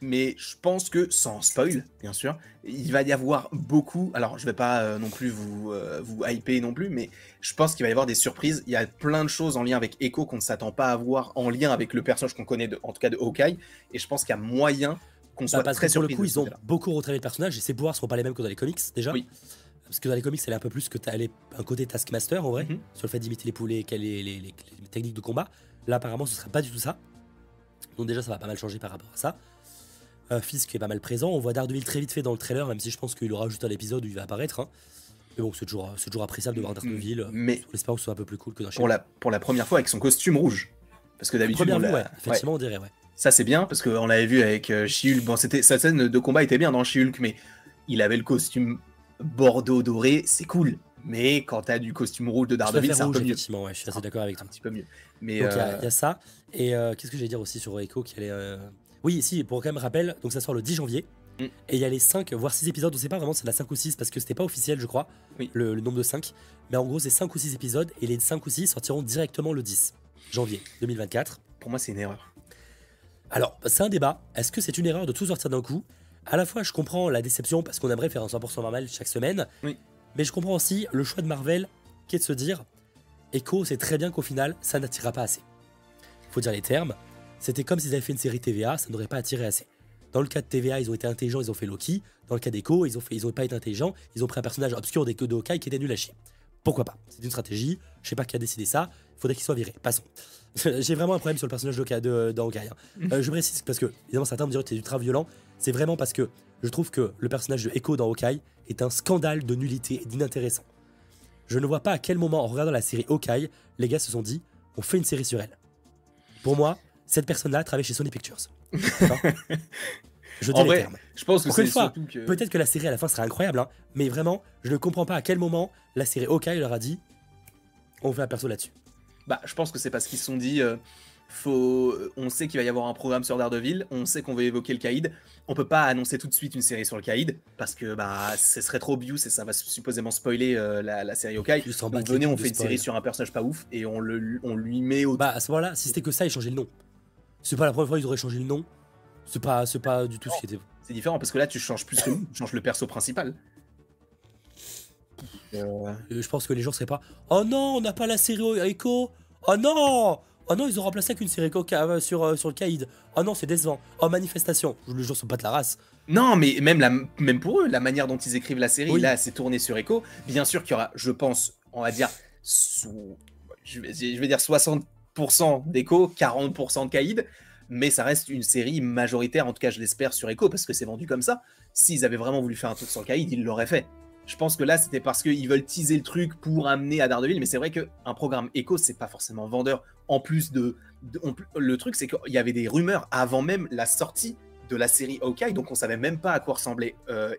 mais je pense que, sans spoil, bien sûr, il va y avoir beaucoup. Alors, je vais pas euh, non plus vous, euh, vous hyper non plus, mais je pense qu'il va y avoir des surprises. Il y a plein de choses en lien avec Echo qu'on ne s'attend pas à voir en lien avec le personnage qu'on connaît, de, en tout cas de Hawkeye. Et je pense qu'il y a moyen qu'on bah, soit parce très que Sur le coup, ils ont beaucoup retravaillé le personnage et ses pouvoirs seront pas les mêmes que dans les comics déjà. Oui. Parce que dans les comics, elle est un peu plus que tu as un côté Taskmaster en vrai, mhm. sur le fait d'imiter les poulets, les, les, les, les, techniques de combat. Là, apparemment, ce serait pas du tout ça. Donc, déjà, ça va pas mal changer par rapport à ça un fils qui est pas mal présent. On voit Daredevil très vite fait dans le trailer, même si je pense qu'il aura juste un épisode où il va apparaître. Hein. Mais bon, c'est toujours, toujours appréciable de voir Daredevil. Mais on espère que ce soit un peu plus cool que dans pour la, pour la première fois avec son costume rouge. Parce que d'habitude, on ouais, effectivement, on dirait, ouais. Ça, c'est bien, parce qu'on l'avait vu avec euh, Bon, c'était, sa scène de combat était bien dans she mais il avait le costume bordeaux doré, c'est cool. Mais quand t'as du costume rouge de Daredevil, c'est un peu mieux. Effectivement, ouais, je suis assez d'accord avec toi. Un petit peu mieux. Mais Donc, il y, a euh, ça. Et euh, qu'est-ce que j'allais dire aussi sur Echo qui allait. Oui, si, pour quand même rappel, donc ça sort le 10 janvier. Mm. Et il y a les 5, voire 6 épisodes, on sait pas vraiment si c'est la 5 ou 6 parce que c'était pas officiel, je crois, le, nombre de 5. Mais en gros, c'est 5 ou 6 épisodes et les 5 ou 6 sortiront directement le 10 janvier 2024. Pour moi, c'est une erreur. Alors, c'est un débat. Est-ce que c'est une erreur de tout sortir d'un coup? À la fois, je comprends la déception parce qu'on aimerait faire un 100% Marvel chaque semaine. Oui. Mais je comprends aussi le choix de Marvel qui est de se dire Echo, c'est très bien qu'au final, ça n'attirera pas assez. Faut dire les termes. C'était comme s'ils avaient fait une série TVA, ça n'aurait pas attiré assez. Dans le cas de TVA, ils ont été intelligents, ils ont fait Loki. Dans le cas d'Echo, ils ont fait, ils ont pas été intelligents, ils ont pris un personnage obscur des de Hawkeye qui était nul à chier. Pourquoi pas? C'est une stratégie. Je sais pas qui a décidé ça. Il faudrait qu'il soit viré. Passons. J'ai vraiment un problème sur le personnage de, de, de Hawkeye. Hein. Euh, je précise parce que évidemment certains me diront que c'est ultra violent. C'est vraiment parce que je trouve que le personnage de Echo dans Hawkeye est un scandale de nullité et d'inintéressant. Je ne vois pas à quel moment, en regardant la série Hawkeye, les gars se sont dit on fait une série sur elle. Pour moi, cette personne-là travaille chez Sony Pictures. je dis les termes. Je pense que c'est surtout que... Peut-être que la série à la fin sera incroyable, hein, mais vraiment, je ne comprends pas à quel moment la série Hawkeye leur a dit on fait un perso là-dessus. Bah, je pense que c'est parce qu'ils se sont dit euh, faut... on sait qu'il va y avoir un programme sur Daredevil, on sait qu'on va évoquer le Caïd. On peut pas annoncer tout de suite une série sur le Caïd parce que bah ce serait trop obvious et ça va supposément spoiler euh, la, série Hawkeye. Donc venez, on fait une série sur un personnage pas ouf et on, le, on lui met au. Bah à ce moment-là, si c'était que ça, il changeait le nom. C'est pas la première fois qu'ils auraient changé le nom. C'est pas, c'est pas du tout ce qui était. C'est différent parce que là, tu changes plus que nous, tu changes le perso principal. Euh, je pense que les gens seraient pas. Oh non, on n'a pas la série Echo. Oh non, Oh non, ils ont remplacé avec une série sur, euh, sur le Caïd. Oh non, c'est décevant. Oh, manifestation. Le jour sont pas de la race. Non, mais même, la, même pour eux, la manière dont ils écrivent la série, là, c'est tourné sur Echo. Bien sûr qu'il y aura, je pense, on va dire, je, vais, je vais dire 60% d'Echo, 40% de Caïd mais ça reste une série majoritaire, en tout cas je l'espère, sur Echo, parce que c'est vendu comme ça. S'ils avaient vraiment voulu faire un truc sur Kaïd, ils l'auraient fait. Je pense que là, c'était parce qu'ils veulent teaser le truc pour amener à Daredevil, mais c'est vrai qu'un programme Echo, c'est pas forcément vendeur. En plus de. le truc, c'est qu'il y avait des rumeurs avant même la sortie de la série Hawkeye, donc on savait même pas à quoi ressemblait euh,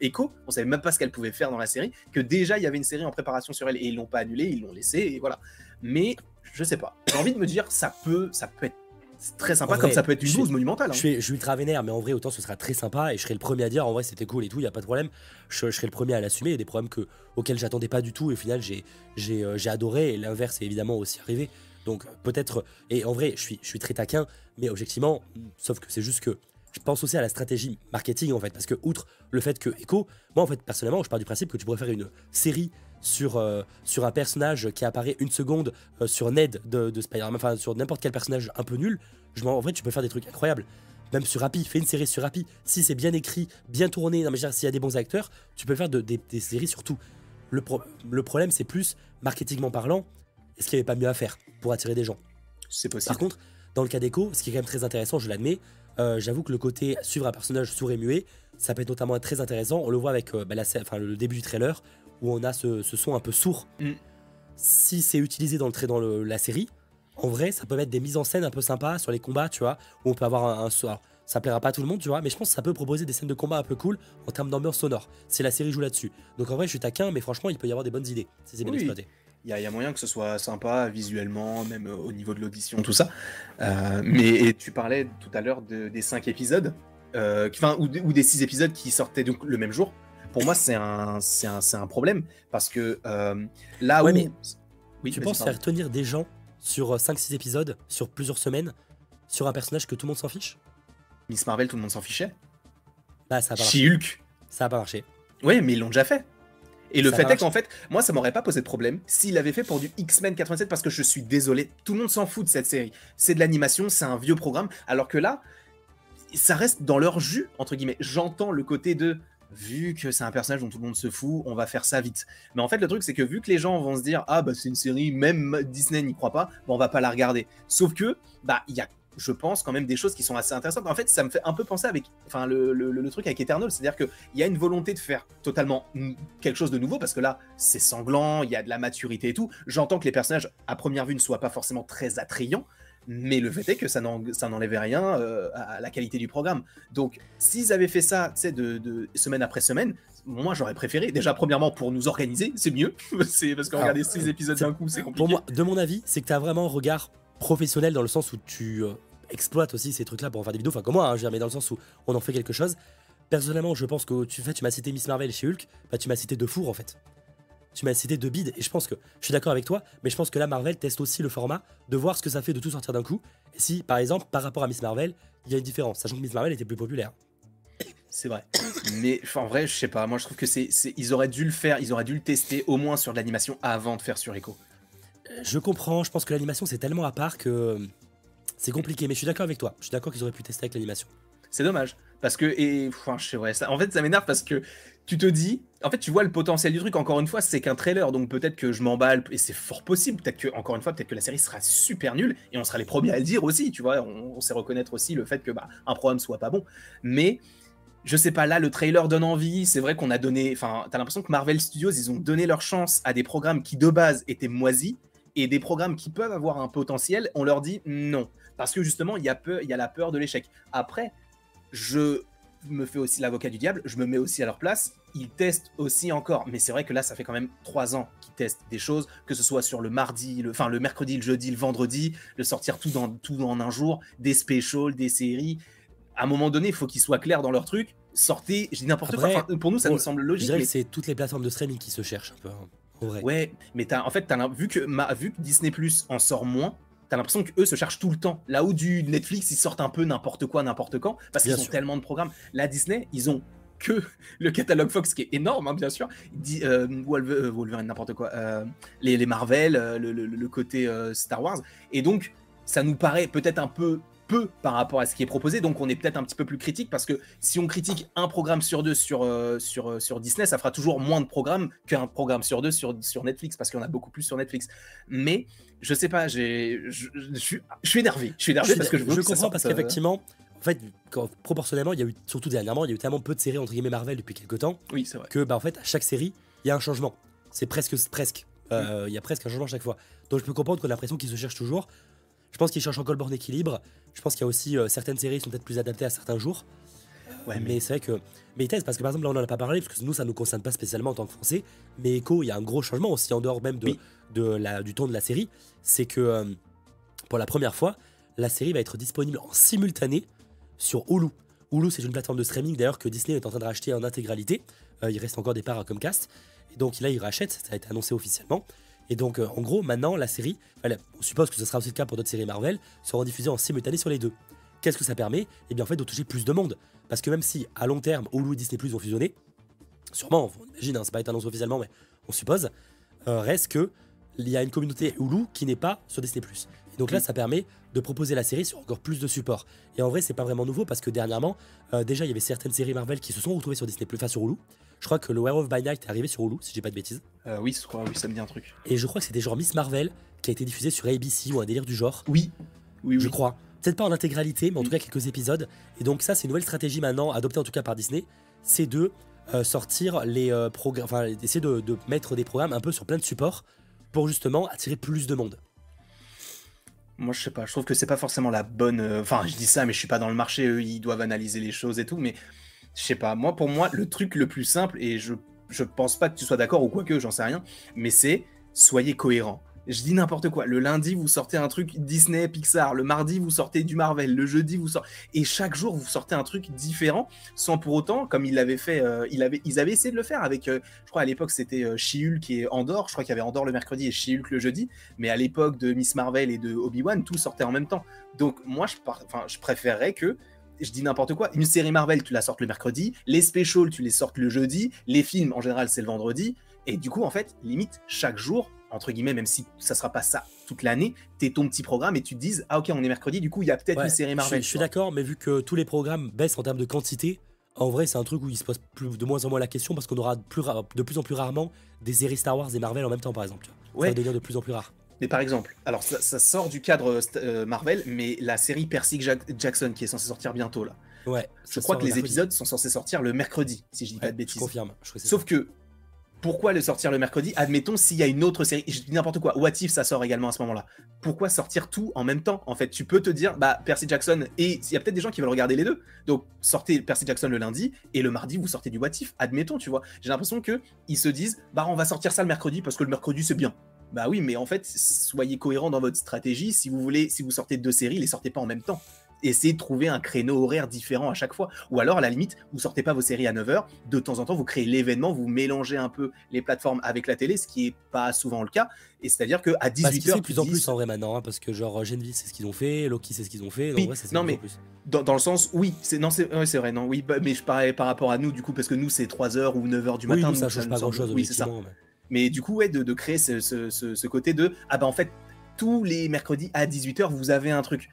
on savait même pas ce qu'elle pouvait faire dans la série, que déjà il y avait une série en préparation sur elle et ils l'ont pas annulée, ils l'ont laissé et voilà. Mais je sais pas, j'ai envie de me dire ça peut, ça peut être très sympa, comme ça peut être une chose monumentale. Hein. Je, suis, je suis ultra vénère, mais en vrai, autant ce sera très sympa et je serai le premier à dire en vrai c'était cool et tout, il y a pas de problème. Je, serai le premier à l'assumer. Il y a des problèmes que, auxquels j'attendais pas du tout et au final j'ai euh, adoré et l'inverse est évidemment aussi arrivé. Donc peut-être, et en vrai, je suis, je suis très taquin, mais objectivement, sauf que c'est juste que je pense aussi à la stratégie marketing en fait, parce que outre le fait que Echo, moi en fait personnellement, je pars du principe que tu pourrais faire une série sur, euh, sur un personnage qui apparaît une seconde euh, sur Ned de, de Spider-Man, enfin sur n'importe quel personnage un peu nul, je en vrai tu peux faire des trucs incroyables. Même sur Happy, fais une série sur Happy. Si c'est bien écrit, bien tourné, non mais s'il y a des bons acteurs, tu peux faire des, séries sur tout. Le, le problème c'est plus, marketingment parlant, est-ce qu'il n'y avait pas mieux à faire pour attirer des gens? C'est possible. Par contre, dans le cas d'Echo, ce qui est quand même très intéressant, je l'admets, euh, j'avoue que le côté suivre un personnage sourd et muet, ça peut être notamment très intéressant. On le voit avec bah, enfin, le début du trailer, où on a ce, son un peu sourd. Mm. Si c'est utilisé dans, le, dans le, la série, en vrai, ça peut mettre des mises en scène un peu sympas sur les combats, tu vois, où on peut avoir un, un ça plaira pas à tout le monde, tu vois, mais je pense que ça peut proposer des scènes de combat un peu cool en termes d'ambiance sonore. C'est la série joue là-dessus. Donc en vrai, je suis taquin, mais franchement, il peut y avoir des bonnes idées si c'est bien exploité. Il y, a moyen que ce soit sympa visuellement, même au niveau de l'audition, tout ça. Euh, mais tu parlais tout à l'heure des cinq épisodes, euh, ou, des six épisodes qui sortaient donc le même jour pour moi, c'est un, un, un, problème parce que euh, là où. oui, tu penses faire tenir des gens sur 5-6 euh, épisodes, sur plusieurs semaines, sur un personnage que tout le monde s'en fiche? Miss Marvel, tout le monde s'en fichait Bah, ça a pas marché. Hulk. Ça a pas marché. Oui, mais ils l'ont déjà fait. Et le fait est qu'en fait, moi, ça m'aurait pas posé de problème s'il l'avait fait pour du X-Men 87 parce que je suis désolé, tout le monde s'en fout de cette série. C'est de l'animation, c'est un vieux programme, alors que là, ça reste dans leur jus, entre guillemets. J'entends le côté de vu que c'est un personnage dont tout le monde se fout, on va faire ça vite. Mais en fait, le truc, c'est que vu que les gens vont se dire, ah bah c'est une série, même Disney n'y croit pas, bah, on va pas la regarder. Sauf que, bah, il y a je pense quand même des choses qui sont assez intéressantes. En fait, ça me fait un peu penser avec, enfin, le, le, truc avec Eternal, c'est-à-dire qu'il y a une volonté de faire totalement quelque chose de nouveau parce que là, c'est sanglant, il y a de la maturité et tout. J'entends que les personnages à première vue ne soient pas forcément très attrayants, mais le fait est que ça n'enlèvait rien euh, à la qualité du programme. Donc, s'ils avaient fait ça, tu sais, de, semaine après semaine, moi j'aurais préféré. Déjà, premièrement, pour nous organiser, c'est mieux. c'est parce que regarder six épisodes d'un coup, c'est compliqué. Pour moi, de mon avis, c'est que tu as vraiment un regard professionnel dans le sens où tu euh, exploites aussi ces trucs-là pour en faire des vidéos. Enfin, comme moi, hein, mais dans le sens où on en fait quelque chose. Personnellement, je pense que tu, fais, tu m'as cité Miss Marvel chez Hulk, bah, tu m'as cité De Four en fait tu m'as cité de bid, et je pense que je suis d'accord avec toi, mais je pense que là, Marvel teste aussi le format de voir ce que ça fait de tout sortir d'un coup. Et si, par exemple, par rapport à Miss Marvel, il y a une différence, sachant que Miss Marvel était plus populaire. C'est vrai. mais en vrai, je sais pas. Moi, je trouve que c'est, ils auraient dû le faire, ils auraient dû le tester au moins sur de l'animation avant de faire sur Echo. Euh, je comprends. Je pense que l'animation c'est tellement à part que c'est compliqué. Mais je suis d'accord avec toi. Je suis d'accord qu'ils auraient pu tester avec l'animation. C'est dommage. Parce que, et, je vrai ça, en fait, ça m'énerve parce que tu te dis, en fait, tu vois le potentiel du truc. Encore une fois, c'est qu'un trailer, donc peut-être que je m'emballe, et c'est fort possible. Peut-être que, encore une fois, peut-être que la série sera super nulle, et on sera les premiers à le dire aussi, tu vois. On, sait reconnaître aussi le fait que bah, un programme soit pas bon. Mais je sais pas, là, le trailer donne envie. C'est vrai qu'on a donné, enfin, t'as l'impression que Marvel Studios, ils ont donné leur chance à des programmes qui de base étaient moisis, et des programmes qui peuvent avoir un potentiel, on leur dit non. Parce que justement, il y y a la peur de l'échec. Après, je me fais aussi l'avocat du diable, je me mets aussi à leur place, ils testent aussi encore. Mais c'est vrai que là, ça fait quand même trois ans qu'ils testent des choses, que ce soit sur le mardi, le, enfin le mercredi, le jeudi, le vendredi, de sortir tout dans, tout en un jour, des specials, des séries. À un moment donné, il faut qu'ils soient clairs dans leur truc. Sortez, je dis n'importe quoi. pour nous, ça nous semble logique. Je dirais que c'est toutes les plateformes de streaming qui se cherchent un peu. Hein, ouais, mais as, en fait, as, vu, que, vu que Disney Plus en sort moins, t'as l'impression qu'eux se cherchent tout le temps. Là où du Netflix, ils sortent un peu n'importe quoi, n'importe quand, parce qu'ils ont tellement de programmes. La Disney, ils ont que le catalogue Fox qui est énorme, hein, bien sûr. Dit, euh, Wolverine, n'importe quoi. Euh, les, Marvel, euh, le, côté Star Wars. Et donc, ça nous paraît peut-être un peu peu par rapport à ce qui est proposé, donc on est peut-être un petit peu plus critique parce que si on critique un programme sur deux sur, euh, sur, euh, sur Disney, ça fera toujours moins de programmes qu'un programme sur deux sur, sur Netflix parce qu'il y en a beaucoup plus sur Netflix. Mais je sais pas, je, je, suis énervé. Je suis énervé parce que je, je comprends parce qu'effectivement, en fait, proportionnellement, il y a eu, surtout dernièrement, il y a eu tellement peu de séries entre guillemets Marvel depuis quelques temps oui, c'est vrai. que bah, en fait, à chaque série, il y a un changement. C'est presque, presque. Euh, il y a presque un changement à chaque fois. Donc je peux comprendre qu'on a l'impression qu'ils se cherchent toujours. Je pense qu'ils cherchent encore le bon équilibre. Je pense qu'il y a aussi euh, certaines séries qui sont peut-être plus adaptées à certains jours. Ouais, mais, c'est vrai que. Mais parce que par exemple, là, on n'en a pas parlé, parce que nous, ça ne nous concerne pas spécialement en tant que Français. Mais Echo, il y a un gros changement aussi, en dehors même de, de la, du ton de la série. C'est que euh, pour la première fois, la série va être disponible en simultané sur Hulu. Hulu, c'est une plateforme de streaming d'ailleurs que Disney est en train de racheter en intégralité. Euh, il reste encore des parts à Comcast. Et donc là, il rachète, ça a été annoncé officiellement. Et donc, euh, en gros, maintenant, la série, on suppose que ce sera aussi le cas pour d'autres séries Marvel, sera diffusée en simultané sur les deux. Qu'est-ce que ça permet? Eh bien, en fait, de toucher plus de monde. Parce que même si, à long terme, Hulu et Disney Plus vont fusionner, sûrement, on imagine, hein, c'est pas été annoncé officiellement, mais on suppose, euh, reste que il y a une communauté Hulu qui n'est pas sur Disney donc là, ça permet de proposer la série sur encore plus de supports. Et en vrai, c'est pas vraiment nouveau parce que dernièrement, euh, déjà, il y avait certaines séries Marvel qui se sont retrouvées sur Disney Plus, enfin sur Hulu. Je crois que le Werewolf by Night est arrivé sur Hulu, si j'ai pas de bêtises. Euh, oui, je crois, oui, ça me dit un truc. Et je crois que c'était genre Miss Marvel qui a été diffusé sur ABC ou un délire du genre. Oui, oui, Je crois. Peut-être pas en intégralité, mais en tout cas quelques épisodes. Et donc ça, c'est une nouvelle stratégie maintenant, adoptée en tout cas par Disney, c'est de euh, sortir les programmes, enfin, d'essayer de, mettre des programmes un peu sur plein de supports pour justement attirer plus de monde. Moi, je sais pas, je trouve que c'est pas forcément la bonne. Enfin, je dis ça, mais je suis pas dans le marché, eux, ils doivent analyser les choses et tout, mais je sais pas, moi, pour moi, le truc le plus simple, et je je pense pas que tu sois d'accord ou quoi que, j'en sais rien, mais c'est soyez cohérent. Je dis n'importe quoi. Le lundi, vous sortez un truc Disney, Pixar. Le mardi, vous sortez du Marvel. Le jeudi, vous sortez. Et chaque jour, vous sortez un truc différent, sans pour autant, comme il l'avait fait, euh, ils avaient essayé de le faire avec, euh, je crois à l'époque, c'était euh, qui est Andorre. Je crois qu'il y avait Andorre le mercredi et she le jeudi. Mais à l'époque de Miss Marvel et de Obi-Wan, tout sortait en même temps. Donc, moi, je, enfin, je préférerais que je dis n'importe quoi, une série Marvel, tu la sortes le mercredi, les specials, tu les sortes le jeudi, les films, en général, c'est le vendredi. Et du coup, en fait, limite, chaque jour, entre guillemets, même si ça sera pas ça toute l'année, t'es ton petit programme et tu te dises, ah ok, on est mercredi, du coup, il y a peut-être une série Marvel. Je, suis d'accord, mais vu que tous les programmes baissent en termes de quantité, en vrai, c'est un truc où il se pose plus, de moins en moins la question parce qu'on aura plus, de plus en plus rarement des séries Star Wars et Marvel en même temps, par exemple. Ouais. Ça va devenir de plus en plus rare. Mais par exemple, alors ça, sort du cadre euh, euh, Marvel, mais la série Percy Jackson qui est censée sortir bientôt là. Ouais. Je crois que les épisodes sont censés sortir le mercredi, si je dis pas de bêtises. Je confirme. Sauf que pourquoi le sortir le mercredi? Admettons s'il y a une autre série, je dis n'importe quoi, What If ça sort également à ce moment-là. Pourquoi sortir tout en même temps En fait, tu peux te dire, bah Percy Jackson et il y a peut-être des gens qui veulent regarder les deux. Donc sortez Percy Jackson le lundi et le mardi vous sortez du What If. Admettons, tu vois. J'ai l'impression que ils se disent, bah on va sortir ça le mercredi parce que le mercredi c'est bien. Bah oui, mais en fait, soyez cohérent dans votre stratégie. Si vous voulez, si vous sortez deux séries, les sortez pas en même temps. Essayez de trouver un créneau horaire différent à chaque fois. Ou alors, à la limite, vous sortez pas vos séries à 9h. De temps en temps, vous créez l'événement, vous mélangez un peu les plateformes avec la télé, ce qui est pas souvent le cas. Et c'est-à-dire qu'à 18h. C'est de plus en plus en vrai maintenant, hein, parce que genre Genvi, c'est ce qu'ils ont fait, Loki, c'est ce qu'ils ont fait. Oui, non, mais Dans, le sens, oui, c'est non, c'est vrai, non, oui, bah, mais je parlais par rapport à nous, du coup, parce que nous, c'est 3h ou 9h du matin. Oui, ça change pas grand-chose, oui, c'est ça. Mais du coup, ouais, de, créer ce, côté de ah bah en fait, tous les mercredis à 18h, vous avez un truc.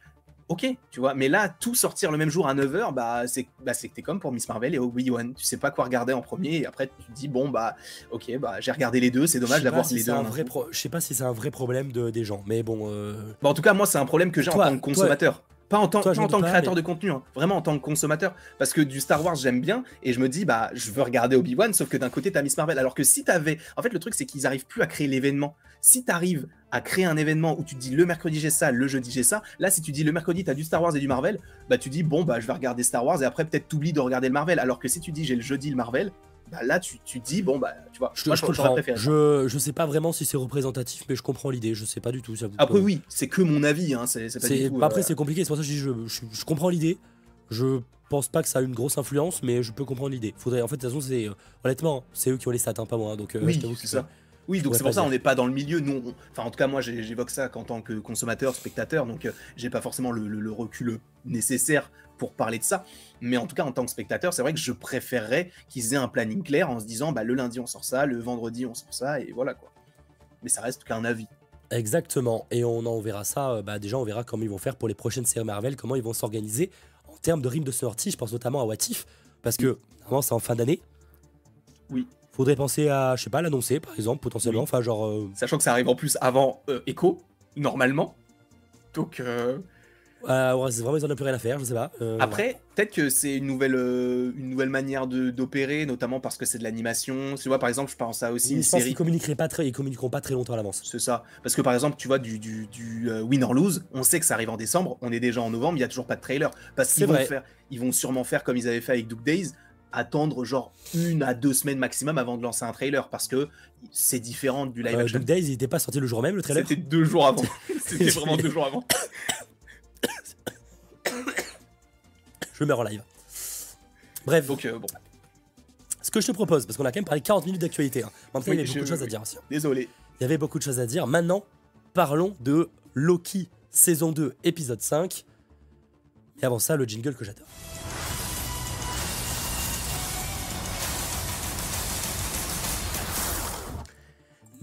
Ok, tu vois, mais là, tout sortir le même jour à 9h, bah c'est bah, que t'es comme pour Miss Marvel et Obi-Wan. Tu sais pas quoi regarder en premier et après tu te dis, bon, bah ok, bah j'ai regardé les deux, c'est dommage d'avoir les deux. Un vrai Je sais pas si c'est un vrai problème de, des gens, mais bon. Euh... Bah, en tout cas, moi, c'est un problème que j'ai en tant que consommateur. Pas en, tant, en tant que créateur de contenu, hein. vraiment en tant que consommateur. Parce que du Star Wars, j'aime bien et je me dis, bah, je veux regarder Obi-Wan, sauf que d'un côté, t'as Miss Marvel. Alors que si t'avais. En fait, le truc, c'est qu'ils arrivent plus à créer l'événement. Si t'arrives à créer un événement où tu te dis le mercredi j'ai ça, le jeudi j'ai ça, là, si tu dis le mercredi t'as du Star Wars et du Marvel, bah, tu dis, bon, bah, je vais regarder Star Wars et après, peut-être t'oublies de regarder le Marvel. Alors que si tu dis j'ai le jeudi le Marvel, bah là tu, tu dis bon bah tu vois je, moi, je, comprends. je, je sais pas vraiment si c'est représentatif mais je comprends l'idée. Je sais pas du tout ça après oui c'est que mon avis hein, c'est pas du tout, après euh, c'est compliqué. C'est pour ça que je dis je, comprends l'idée. Je pense pas que ça a une grosse influence mais je peux comprendre l'idée. Faudrait en fait de toute façon c'est euh, honnêtement c'est eux qui ont les stats hein, pas moi hein, donc euh, oui c'est ça. Oui, donc c'est pour ça on n'est pas dans le milieu. Nous, enfin en tout cas moi j'évoque ça qu'en tant que consommateur, spectateur, donc j'ai pas forcément le, le, recul nécessaire pour parler de ça. Mais en tout cas, en tant que spectateur, c'est vrai que je préférerais qu'ils aient un planning clair en se disant bah, le lundi on sort ça, le vendredi on sort ça, et voilà quoi. Mais ça reste qu'un avis. Exactement. Et on en verra ça. Bah, déjà, on verra comment ils vont faire pour les prochaines séries Marvel, comment ils vont s'organiser en termes de rythme de sortie. Je pense notamment à What If, parce que normalement, c'est en fin d'année. Oui. Faudrait penser à, je sais pas, l'annoncer par exemple, potentiellement. Enfin, genre. Sachant que ça arrive en plus avant Echo, normalement. Donc. Euh, ouais, c'est vraiment, ils en ont plus rien à faire, je sais pas. Euh, Après, peut-être que c'est une nouvelle, euh, une nouvelle manière d'opérer, notamment parce que c'est de l'animation. Tu vois, par exemple, je pense à aussi une je série. Pense qu'ils pas très, ils communiqueront pas très longtemps à l'avance. C'est ça. Parce que par exemple, tu vois, du, du, du Win or Lose, on sait que ça arrive en décembre, on est déjà en novembre, il y a toujours pas de trailer. Parce qu'ils vont faire, ils vont sûrement faire comme ils avaient fait avec Duke Days, attendre genre une à deux semaines maximum avant de lancer un trailer parce que c'est différent du live action. Duke Days, il était pas sorti le jour même le trailer? C'était deux jours avant. C'était vraiment deux jours avant. meurs en live. Bref. Donc, euh, bon. Ce que je te propose, parce qu'on a quand même parlé 40 minutes d'actualité. Hein. Maintenant, il y avait beaucoup de choses à dire aussi. Désolé. Il y avait beaucoup de choses à dire. Maintenant, parlons de Loki saison 2, épisode 5. Et avant ça, le jingle que j'adore.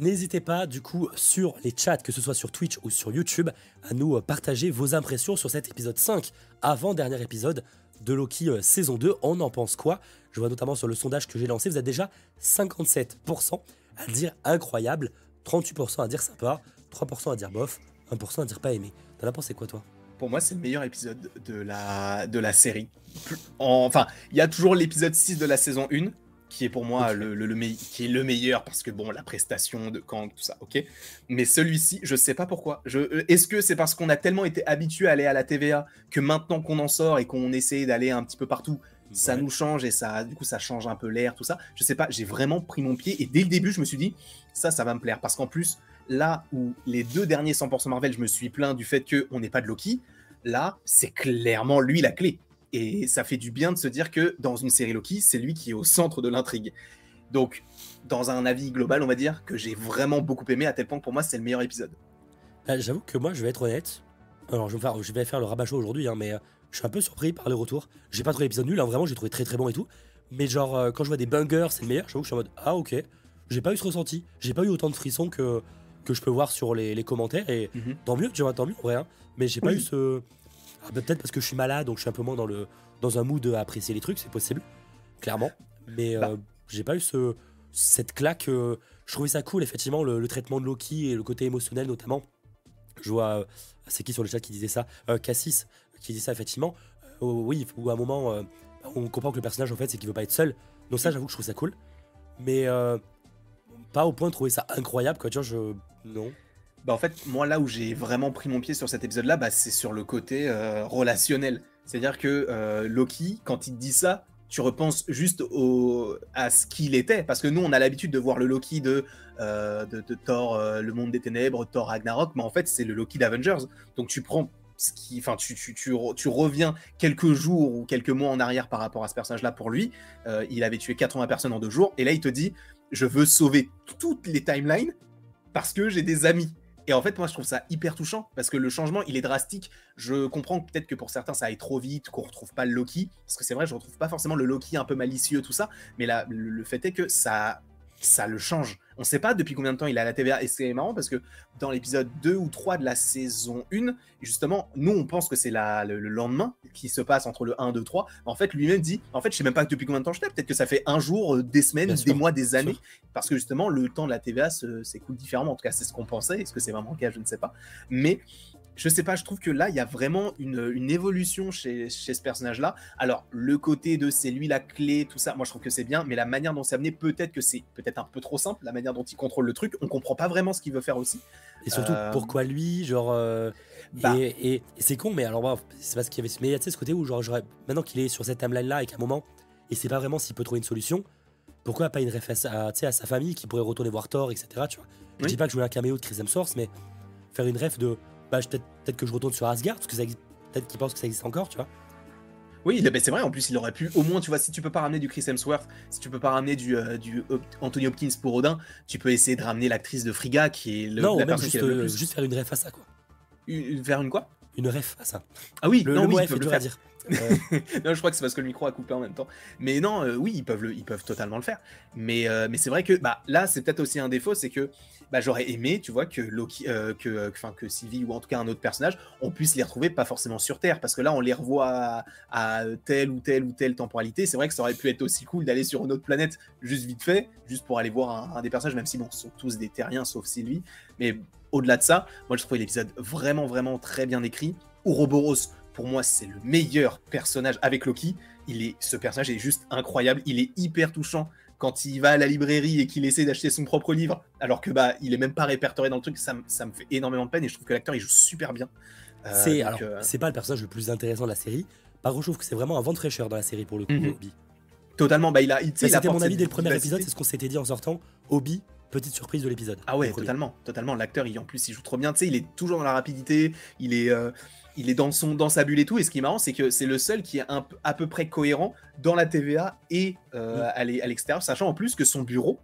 N'hésitez pas, du coup, sur les chats, que ce soit sur Twitch ou sur YouTube, à nous euh, partager vos impressions sur cet épisode 5, avant-dernier épisode de Loki euh, saison 2. On en pense quoi? Je vois notamment sur le sondage que j'ai lancé, vous êtes déjà 57% à dire incroyable, 38% à dire sympa, 3% à dire bof, 1% à dire pas aimé. T'en as pensé quoi, toi? Pour moi, c'est le meilleur épisode de la, de la série. Enfin, il y a toujours l'épisode 6 de la saison 1, qui est pour moi le, le, qui est le meilleur parce que bon la prestation de Kang tout ça ok. Mais celui-ci je sais pas pourquoi. Je euh, est-ce que c'est parce qu'on a tellement été habitué à aller à la TVA que maintenant qu'on en sort et qu'on essaie d'aller un petit peu partout ça nous change et ça du coup ça change un peu l'air tout ça. Je sais pas j'ai vraiment pris mon pied et dès le début je me suis dit ça ça va me plaire. Parce qu'en plus là où les deux derniers 100% Marvel je me suis plaint du fait que on n'est pas de Loki là c'est clairement lui la clé et ça fait du bien de se dire que dans une série Loki, c'est lui qui est au centre de l'intrigue. Donc, dans un avis global, on va dire que j'ai vraiment beaucoup aimé, à tel point que pour moi, c'est le meilleur épisode. Euh, j'avoue que moi, je vais être honnête. Alors, je vais faire, je vais faire le rabat chaud aujourd'hui, hein, mais euh, je suis un peu surpris par le retour. J'ai pas trouvé l'épisode nul, hein, vraiment, j'ai trouvé très très bon et tout. Mais genre, euh, quand je vois des bangers, c'est le meilleur, j'avoue que je suis en mode Ah, ok. J'ai pas eu ce ressenti. J'ai pas eu autant de frissons que, que je peux voir sur les, commentaires. Et mhm. tant mieux, tu vois, tant mieux, en vrai. Hein. Mais j'ai pas eu ce ah, peut-être parce que je suis malade, donc je suis un peu moins dans, le, dans un mood à apprécier les trucs, c'est possible, clairement. Mais bah. euh, j'ai pas eu ce, cette claque. Euh, je trouvais ça cool, effectivement, le, traitement de Loki et le côté émotionnel, notamment. Je vois, euh, c'est qui sur le chat qui disait ça Cassis, qui dit ça, effectivement. oui, ou à un moment, on comprend que le personnage, en fait, c'est qu'il veut pas être seul. Donc, ça, j'avoue que je trouve ça cool. Mais pas au point de trouver ça incroyable, quoi. Tu vois, je. Non. Bah en fait, moi là où j'ai vraiment pris mon pied sur cet épisode-là, bah, c'est sur le côté euh, relationnel. C'est-à-dire que euh, Loki, quand il dit ça, tu repenses juste au, à ce qu'il était. Parce que nous, on a l'habitude de voir le Loki de, euh, de, Thor, le monde des ténèbres, Thor Ragnarok, mais en fait, c'est le Loki d'Avengers. Donc tu prends ce qui, enfin, tu, tu, tu, tu, reviens quelques jours ou quelques mois en arrière par rapport à ce personnage-là pour lui. il avait tué 80 personnes en deux jours, et là, il te dit, je veux sauver toutes les timelines parce que j'ai des amis. Et en fait, moi, je trouve ça hyper touchant parce que le changement, il est drastique. Je comprends peut-être que pour certains, ça aille trop vite, qu'on retrouve pas le Loki. Parce que c'est vrai, je retrouve pas forcément le Loki un peu malicieux, tout ça. Mais là, le fait est que ça, ça le change. On sait pas depuis combien de temps il est à la TVA. Et c'est marrant parce que dans l'épisode 2 ou 3 de la saison 1, justement, nous, on pense que c'est le, le, lendemain qui se passe entre le 1, 2, 3. En fait, lui-même dit En fait, je sais même pas depuis combien de temps je l'ai. Peut-être que ça fait un jour, euh, des semaines, des mois, des années. Parce que justement, le temps de la TVA s'écoule différemment. En tout cas, c'est ce qu'on pensait. Est-ce que c'est vraiment le cas? Je ne sais pas. Mais je sais pas, je trouve que là, il y a vraiment une, évolution chez, ce personnage-là. Alors, le côté de c'est lui la clé, tout ça, moi je trouve que c'est bien, mais la manière dont c'est amené, peut-être que c'est peut-être un peu trop simple, la manière dont il contrôle le truc, on comprend pas vraiment ce qu'il veut faire aussi. Et surtout, euh, pourquoi lui Genre. Euh, bah. et, c'est con, mais alors, c'est parce qu'il y avait mais, tu sais, ce côté où, genre, maintenant qu'il est sur cette timeline-là et qu'à un moment, et c'est pas vraiment s'il peut trouver une solution, pourquoi pas une ref à, à, sa famille qui pourrait retourner voir Thor, etc. Tu vois. Je dis pas que je voulais un caméo de Chris Hemsworth, mais faire une ref de bah, peut-être que je retourne sur Asgard, parce que peut-être qu'ils pensent que ça existe encore, tu vois. Oui, c'est vrai, en plus il aurait pu, au moins, tu vois, si tu peux pas ramener du Chris Hemsworth, si tu peux pas ramener du, euh, du Anthony Hopkins pour Odin, tu peux essayer de ramener l'actrice de Frigga qui est le, non, la personne juste, qui le juste faire une ref à ça, quoi. Une, faire une quoi? Une ref à ça. Ah oui, le, non, le oui, tu peux le faire. dire. non, je crois que c'est parce que le micro a coupé en même temps. Mais non, euh, oui, ils peuvent, le, ils peuvent totalement le faire. Mais, euh, mais c'est vrai que bah, là, c'est peut-être aussi un défaut, c'est que bah, j'aurais aimé, tu vois, que Loki, euh, que, que Sylvie ou en tout cas un autre personnage, on puisse les retrouver pas forcément sur Terre, parce que là, on les revoit à, telle ou telle ou telle temporalité. C'est vrai que ça aurait pu être aussi cool d'aller sur une autre planète juste vite fait, juste pour aller voir un, des personnages, même si bon, ce sont tous des terriens sauf Sylvie. Mais au-delà de ça, moi, je trouvais l'épisode vraiment, vraiment très bien écrit. Ouroboros, pour moi, c'est le meilleur personnage avec Loki. Il est, ce personnage est juste incroyable. Il est hyper touchant quand il va à la librairie et qu'il essaie d'acheter son propre livre, alors que bah il est même pas répertorié dans le truc. Ça, ça me fait énormément de peine et je trouve que l'acteur il joue super bien. Euh, c'est alors euh, c'est pas le personnage le plus intéressant de la série. Par contre, je trouve que c'est vraiment un vent de fraîcheur dans la série pour le coup. Mhm. Totalement. Bah il a. C'était mon avis dès le premier épisode. C'est ce qu'on s'était dit en sortant. Obi, petite surprise de l'épisode. Ah ouais, totalement, totalement. L'acteur, il en plus, il joue trop bien. Tu sais, il est toujours dans la rapidité. Il est, euh, il est dans, son, dans sa bulle et tout. Et ce qui est marrant, c'est que c'est le seul qui est un, à peu près cohérent dans la TVA et euh, mm. à l'extérieur, sachant en plus que son bureau,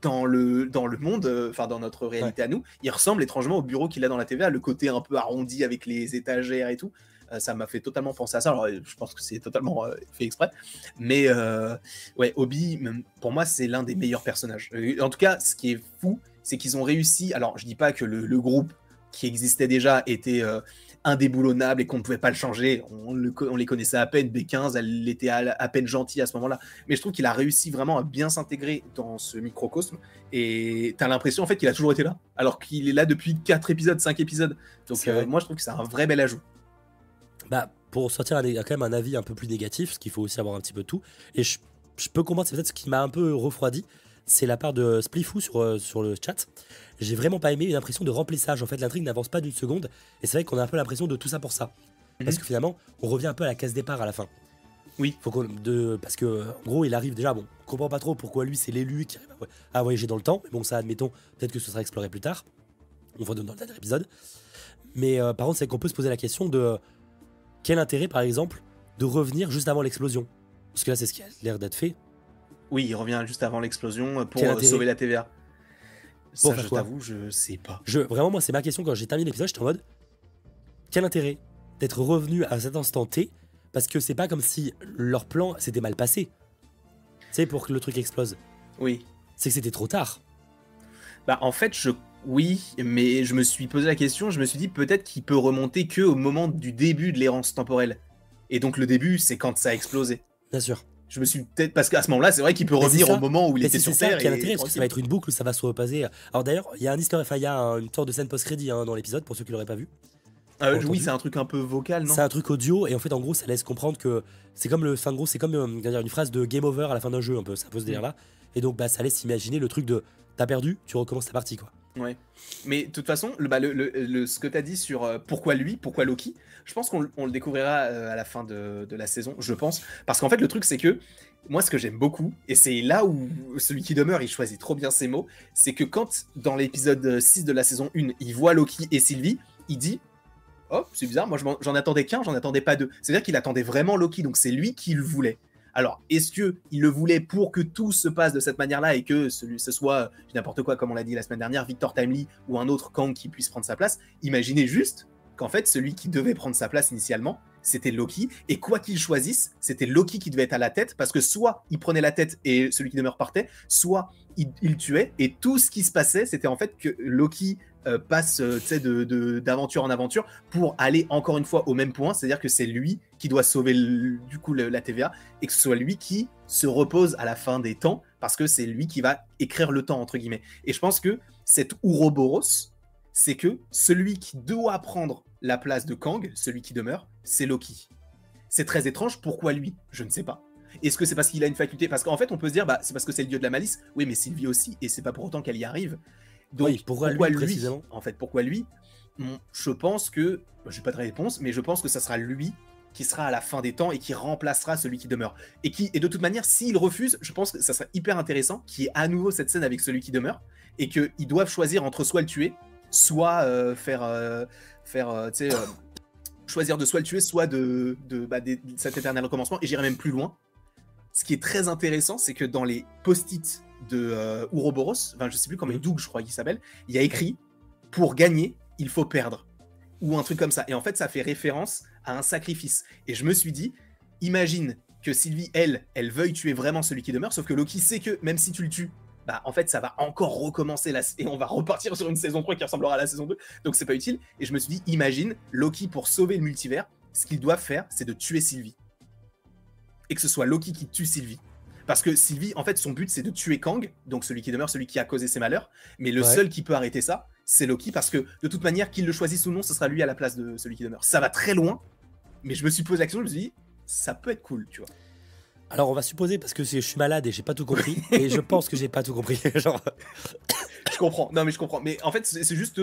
dans le, dans le monde, euh, enfin dans notre réalité à nous, il ressemble étrangement au bureau qu'il a dans la TVA, le côté un peu arrondi avec les étagères et tout. Euh, ça m'a fait totalement penser à ça. Alors, je pense que c'est totalement fait exprès. Mais ouais, Obi, pour moi, c'est l'un des meilleurs personnages. en tout cas, ce qui est fou, c'est qu'ils ont réussi. Alors, je dis pas que le, le groupe qui existait déjà était indéboulonnable et qu'on ne pouvait pas le changer. On, les connaissait à peine. B15, elle était à, peine gentille à ce moment-là. Mais je trouve qu'il a réussi vraiment à bien s'intégrer dans ce microcosme. Et tu as l'impression en fait qu'il a toujours été là, alors qu'il est là depuis 4 épisodes, 5 épisodes. Donc euh, moi je trouve que c'est un vrai bel ajout. Bah, pour sortir un, quand même un avis un peu plus négatif, parce qu'il faut aussi avoir un petit peu de tout. Et je, je peux comprendre, c'est peut-être ce qui m'a un peu refroidi c'est la part de Splifou sur, euh, sur le chat. J'ai vraiment pas aimé une impression de remplissage. En fait, l'intrigue n'avance pas d'une seconde. Et c'est vrai qu'on a un peu l'impression de tout ça pour ça. Mhm. Parce que finalement, on revient un peu à la case départ à la fin. Oui. Faut de, parce que, en gros, il arrive déjà. Bon, on comprend pas trop pourquoi lui, c'est l'élu qui arrive à voyager dans le temps. Mais bon, ça, admettons, peut-être que ce sera exploré plus tard. On va dans le dernier épisode. Mais euh, par contre, c'est qu'on peut se poser la question de quel intérêt, par exemple, de revenir juste avant l'explosion? Parce que là, c'est ce qui a l'air d'être fait. Oui, il revient juste avant l'explosion pour euh, sauver la TVA. Ça, je t'avoue, je sais pas. Je, vraiment, moi, c'est ma question. Quand j'ai terminé l'épisode, j'étais en mode quel intérêt d'être revenu à cet instant T Parce que c'est pas comme si leur plan s'était mal passé? C'est pour que le truc explose. Oui. C'est que c'était trop tard. Bah, en fait, je. Oui, mais je me suis posé la question, je me suis dit peut-être qu'il peut remonter que au moment du début de l'errance temporelle. Et donc le début, c'est quand ça a explosé. Bien sûr je me suis peut-être parce qu'à ce moment-là, c'est vrai qu'il peut revenir au moment où il était sur Terre. C'est ça qui parce que ça va être une boucle ça va se repasser. Alors d'ailleurs, il y a un histoire, enfin, il y a une sorte de scène post-crédit hein, dans l'épisode pour ceux qui l'auraient pas vu. Ah, oui, c'est un truc un peu vocal, non? C'est un truc audio et en fait, en gros, ça laisse comprendre que c'est comme le, fin gros, c'est comme euh, une phrase de game over à la fin d'un jeu, un peu. Ça pose derrière là. Et donc, bah, ça laisse imaginer le truc de t'as perdu, tu recommences ta partie, quoi. Ouais. Mais de toute façon, le, bah, le, ce que tu as dit sur euh, pourquoi lui, pourquoi Loki, je pense qu'on le découvrira euh, à la fin de, de, la saison, je pense. Parce qu'en fait, le truc, c'est que moi, ce que j'aime beaucoup, et c'est là où celui qui demeure, il choisit trop bien ses mots, c'est que quand, dans l'épisode 6 de la saison 1, il voit Loki et Sylvie, il dit Oh, c'est bizarre, moi j'en attendais qu'un, j'en attendais pas deux. C'est-à-dire qu'il attendait vraiment Loki, donc c'est lui qui le voulait. Alors, est-ce que il le voulait pour que tout se passe de cette manière-là et que ce, ce soit n'importe quoi, comme on l'a dit la semaine dernière, Victor Timely ou un autre Kang qui puisse prendre sa place? Imaginez juste qu'en fait, celui qui devait prendre sa place initialement, c'était Loki. Et quoi qu'il choisisse, c'était Loki qui devait être à la tête, parce que soit il prenait la tête et celui qui demeure partait, soit il, tuait. Et tout ce qui se passait, c'était en fait que Loki euh, passe euh, d'aventure en aventure pour aller encore une fois au même point, c'est-à-dire que c'est lui qui doit sauver du coup la TVA et que ce soit lui qui se repose à la fin des temps parce que c'est lui qui va écrire le temps entre guillemets. Et je pense que cet Ouroboros, c'est que celui qui doit prendre la place de Kang, celui qui demeure, c'est Loki. C'est très étrange, pourquoi lui? Je ne sais pas. Est-ce que c'est parce qu'il a une faculté? Parce qu'en fait, on peut se dire, bah, c'est parce que c'est le dieu de la malice. Oui, mais Sylvie aussi, et c'est pas pour autant qu'elle y arrive. Donc, pourquoi, lui, précisément? En fait, pourquoi lui? Je pense que, bah, j'ai pas de réponse, mais je pense que ça sera lui qui sera à la fin des temps et qui remplacera celui qui demeure. Et qui, et de toute manière, s'il refuse, je pense que ça serait hyper intéressant qu'il y ait à nouveau cette scène avec celui qui demeure et qu'ils doivent choisir entre soit le tuer, soit euh, faire, euh, faire euh, choisir de soit le tuer, soit de, de, bah, cet éternel recommencement. Et j'irai même plus loin. Ce qui est très intéressant, c'est que dans les post-it de Ouroboros, enfin je sais plus comment, Doug je crois qu'il s'appelle, il y a écrit pour gagner, il faut perdre ou un truc comme ça. Et en fait, ça fait référence à un sacrifice. Et je me suis dit, imagine que Sylvie, elle, elle veuille tuer vraiment celui qui demeure, sauf que Loki sait que même si tu le tues, bah en fait ça va encore recommencer et on va repartir sur une saison 3 qui ressemblera à la saison 2, donc c'est pas utile. Et je me suis dit, imagine, Loki pour sauver le multivers, ce qu'il doit faire, c'est de tuer Sylvie. Et que ce soit Loki qui tue Sylvie. Parce que Sylvie, en fait, son but, c'est de tuer Kang, donc celui qui demeure, celui qui a causé ses malheurs. Mais le seul qui peut arrêter ça, c'est Loki, parce que de toute manière, qu'il le choisisse ou non, ce sera lui à la place de celui qui demeure. Ça va très loin, mais je me suis posé la question, je me suis dit, ça peut être cool, tu vois. Alors on va supposer parce que je suis malade et j'ai pas tout compris et je pense que j'ai pas tout compris. Genre... je comprends. Non mais je comprends. Mais en fait c'est juste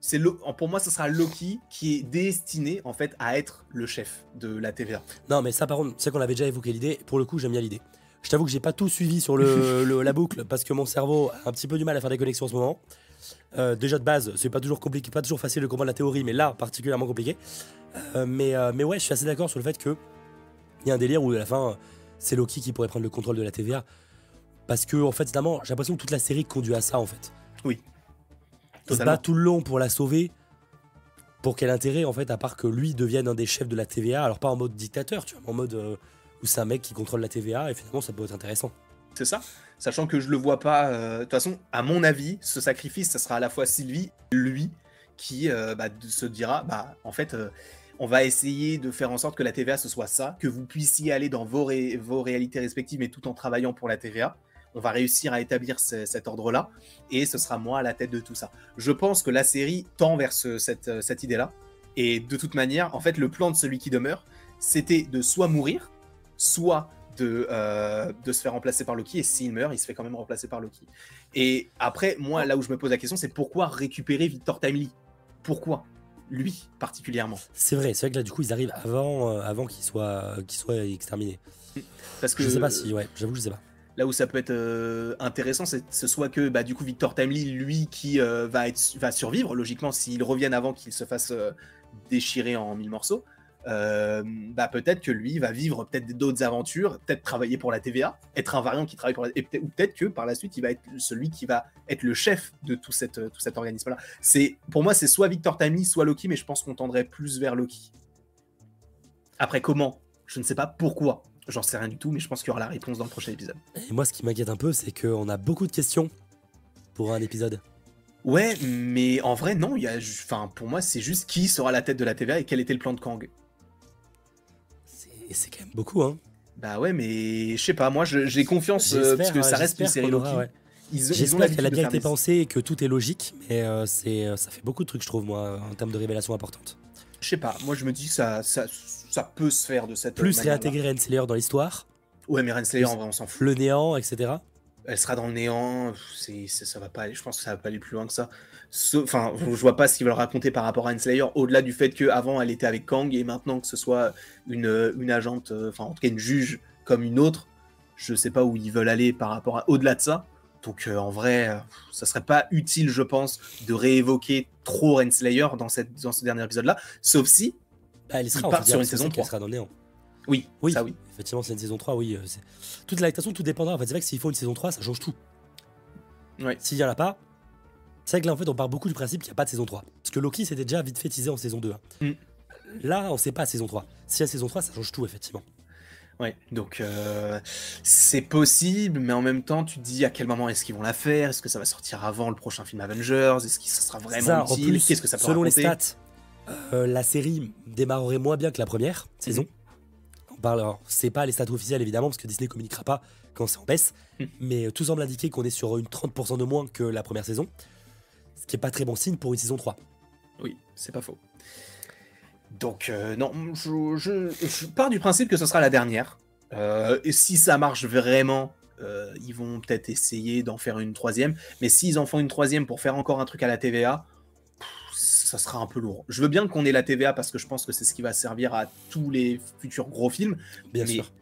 c'est pour moi ce sera Loki qui est destiné en fait à être le chef de la TVA. Non mais ça par contre c'est qu'on avait déjà évoqué l'idée. Pour le coup j'aime bien l'idée. Je t'avoue que j'ai pas tout suivi sur le, la boucle parce que mon cerveau a un petit peu du mal à faire des connexions en ce moment. Euh, déjà de base, c'est pas toujours compliqué, pas toujours facile de comprendre la théorie, mais là particulièrement compliqué. Euh, mais, euh, mais ouais, je suis assez d'accord sur le fait que il y a un délire où à la fin c'est Loki qui pourrait prendre le contrôle de la TVA. Parce que, en fait, évidemment, j'ai l'impression que toute la série conduit à ça, en fait. Oui. Se bat tout le long pour la sauver. Pour quel intérêt, en fait, à part que lui devienne un des chefs de la TVA Alors, pas en mode dictateur, tu vois, mais en mode euh, où c'est un mec qui contrôle la TVA, et finalement, ça peut être intéressant. C'est ça. Sachant que je le vois pas. Euh, de toute façon, à mon avis, ce sacrifice, ça sera à la fois Sylvie, lui, qui euh, bah, se dira bah, en fait on va essayer de faire en sorte que la TVA ce soit ça, que vous puissiez aller dans vos, vos réalités respectives, mais tout en travaillant pour la TVA. On va réussir à établir cet ordre-là, et ce sera moi à la tête de tout ça. Je pense que la série tend vers cette, cette idée-là, et de toute manière, en fait, le plan de celui qui demeure, c'était de soit mourir, soit de, euh, de, se faire remplacer par Loki. Et s'il meurt, il se fait quand même remplacer par Loki. Et après, moi, là où je me pose la question, c'est pourquoi récupérer Victor Timely? Pourquoi? Lui particulièrement. C'est vrai, c'est vrai que là du coup ils arrivent avant, euh, avant qu'il soit, qu'il soit exterminé. Parce que je sais pas si, ouais, j'avoue je sais pas. Là où ça peut être euh, intéressant, c'est ce soit que bah, du coup Victor Timely, lui qui euh, va, survivre, logiquement s'il revienne avant qu'il se fasse déchirer en mille morceaux, euh, bah peut-être que lui va vivre peut-être d'autres aventures, peut-être travailler pour la TVA, être un variant qui travaille pour la et peut ou peut-être que par la suite il va être celui qui va être le chef de tout, tout cet organisme-là. C'est pour moi c'est soit Victor Timely, soit Loki, mais je pense qu'on tendrait plus vers Loki. Après comment? Je ne sais pas pourquoi. J'en sais rien du tout, mais je pense qu'il y aura la réponse dans le prochain épisode. Et moi, ce qui m'inquiète un peu, c'est qu'on a beaucoup de questions pour un épisode. Ouais, mais en vrai, non. Y a, enfin, pour moi, c'est juste qui sera la tête de la TVA et quel était le plan de Kang. C'est quand même beaucoup, hein. Bah ouais, mais je sais pas, moi j'ai confiance euh, parce que ça reste une série Loki. J'espère qu'elle a bien été pensée et que tout est logique, mais euh, c'est euh, ça fait beaucoup de trucs, je trouve, moi, en termes de révélations importantes. Je sais pas, moi je me dis que ça, ça, ça peut se faire de cette Plus réintégrer Renslayer dans l'histoire. Ouais, mais Renslayer, en vrai, on s'en fout. Le néant, etc. Elle sera dans le néant, c'est, ça va pas aller, je pense que ça va pas aller plus loin que ça. Enfin, je vois pas ce qu'ils veulent raconter par rapport à Enslayer, au-delà du fait qu'avant elle était avec Kang et maintenant que ce soit une, une agente, euh, enfin en tout cas une juge comme une autre, je sais pas où ils veulent aller par rapport à au-delà de ça. Donc euh, en vrai, euh, ça serait pas utile, je pense, de réévoquer trop Renslayer dans, cette, dans ce dernier épisode-là, sauf si bah, elle sera sur une saison 3. Elle sera dans le néant. Oui, oui, ça oui. Effectivement, c'est une saison 3, oui. Toute la tout dépendra. En fait, c'est vrai que s'il faut une saison 3, ça change tout. Ouais. S'il y en a pas, c'est vrai que là, en fait, on part beaucoup du principe qu'il n'y a pas de saison 3. Parce que Loki, c'était déjà vite fait teasé en saison 2. Hein. Mm. Là, on sait pas saison 3. Si y a saison 3, ça change tout, effectivement. Ouais, donc euh, c'est possible, mais en même temps, tu te dis à quel moment est-ce qu'ils vont la faire? Est-ce que ça va sortir avant le prochain film Avengers? Est-ce que ça sera vraiment utile? Qu'est-ce que ça peut Selon les stats, euh, la série démarrerait moins bien que la première saison. Mm. On parle, c'est pas les stats officielles évidemment, parce que Disney communiquera pas quand c'est en baisse, mm. mais tout semble indiquer qu'on est sur une 30% de moins que la première saison ce qui est pas très bon signe pour une saison 3. Oui, c'est pas faux. Donc, euh, non, je, pars du principe que ce sera la dernière. Euh, et si ça marche vraiment, euh, ils vont peut-être essayer d'en faire une troisième. Mais s'ils en font une troisième pour faire encore un truc à la TVA, ça sera un peu lourd. Je veux bien qu'on ait la TVA parce que je pense que c'est ce qui va servir à tous les futurs gros films. Bien sûr.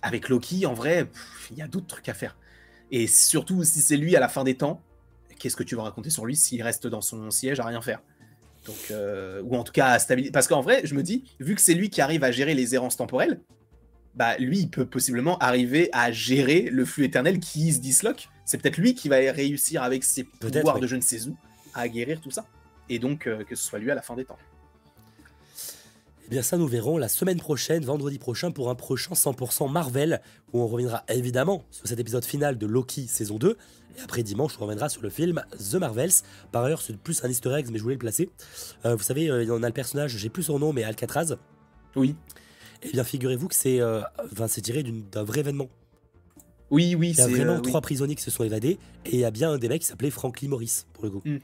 Avec Loki, en vrai, il y a d'autres trucs à faire. Et surtout, si c'est lui à la fin des temps, qu'est-ce que tu vas raconter sur lui s'il reste dans son siège à rien faire? Donc, euh, ou en tout cas à stabiliser. Parce qu'en vrai, je me dis, vu que c'est lui qui arrive à gérer les errances temporelles, bah lui, il peut possiblement arriver à gérer le flux éternel qui se disloque. C'est peut-être lui qui va réussir avec ses pouvoirs de je ne sais où à guérir tout ça. Et donc euh, que ce soit lui à la fin des temps. Eh bien ça nous verrons la semaine prochaine, vendredi prochain, pour un prochain 100% Marvel, où on reviendra évidemment sur cet épisode final de Loki saison 2, et après dimanche on reviendra sur le film The Marvels. Par ailleurs c'est plus un easter egg mais je voulais le placer. Euh, vous savez, euh, il y en a le personnage, j'ai plus son nom, mais Alcatraz. Oui. Eh bien figurez-vous que c'est euh, enfin, tiré d'un vrai événement. Oui, oui, Il y a vraiment trois prisonniers qui se sont évadés, et il y a bien un des mecs qui s'appelait Franklin Morris, pour le coup. Mm.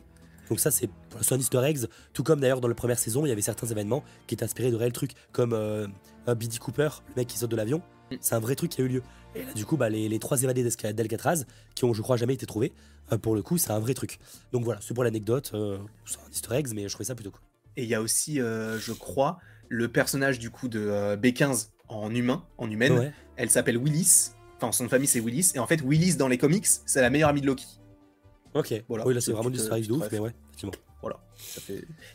Donc ça, c'est un easter egg. Tout comme d'ailleurs dans la première saison, il y avait certains événements qui étaient inspirés de réels trucs, comme euh, Biddy Cooper, le mec qui saute de l'avion. Mm. C'est un vrai truc qui a eu lieu. Et là, du coup, bah, les, trois évadés d'Alcatraz, qui ont, je crois, jamais été trouvés, euh, pour le coup, c'est un vrai truc. Donc voilà, c'est pour l'anecdote. Euh, c'est un easter egg, mais je trouvais ça plutôt cool. Et il y a aussi, je crois, le personnage du coup de B15 en humain, en humaine. Elle s'appelle Willis. Enfin, son famille c'est Willis. Et en fait, Willis dans les comics, c'est la meilleure amie de Loki. Ok. Voilà. Oui, là c'est vraiment du easter de ouf, mais ouais, effectivement. Voilà.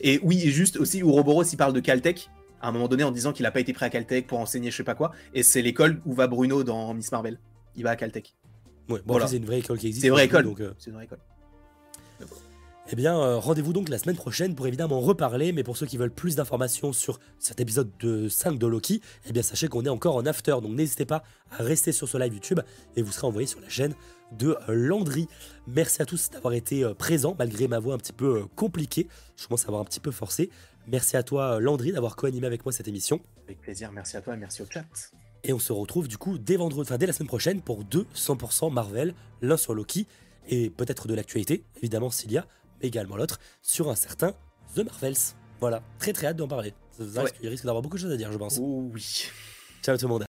Et oui, et juste aussi, Ouroboros, il parle de Caltech à un moment donné en disant qu'il n'a pas été prêt à Caltech pour enseigner je sais pas quoi. Et c'est l'école où va Bruno dans Miss Marvel. Il va à Caltech. Ouais, bon, voilà. c'est une vraie école qui existe. C'est une vraie école. Euh, c'est une vraie école. Eh bien, euh, rendez-vous donc la semaine prochaine pour évidemment reparler, mais pour ceux qui veulent plus d'informations sur cet épisode de 5 de Loki, eh bien sachez qu'on est encore en after, donc n'hésitez pas à rester sur ce live YouTube et vous serez envoyé sur la chaîne de Landry. Merci à tous d'avoir été euh, présents, malgré ma voix un petit peu euh, compliquée, je commence à avoir un petit peu forcé. Merci à toi Landry d'avoir co-animé avec moi cette émission. Avec plaisir, merci à toi et merci au chat. Et on se retrouve du coup dès vendredi, enfin dès la semaine prochaine pour deux 100% Marvel, l'un sur Loki et peut-être de l'actualité, évidemment s'il y a, également l'autre sur un certain The Marvels. Voilà, très très hâte d'en parler. Il risque d'avoir beaucoup de choses à dire, je pense. Oh oui. Ciao tout le monde.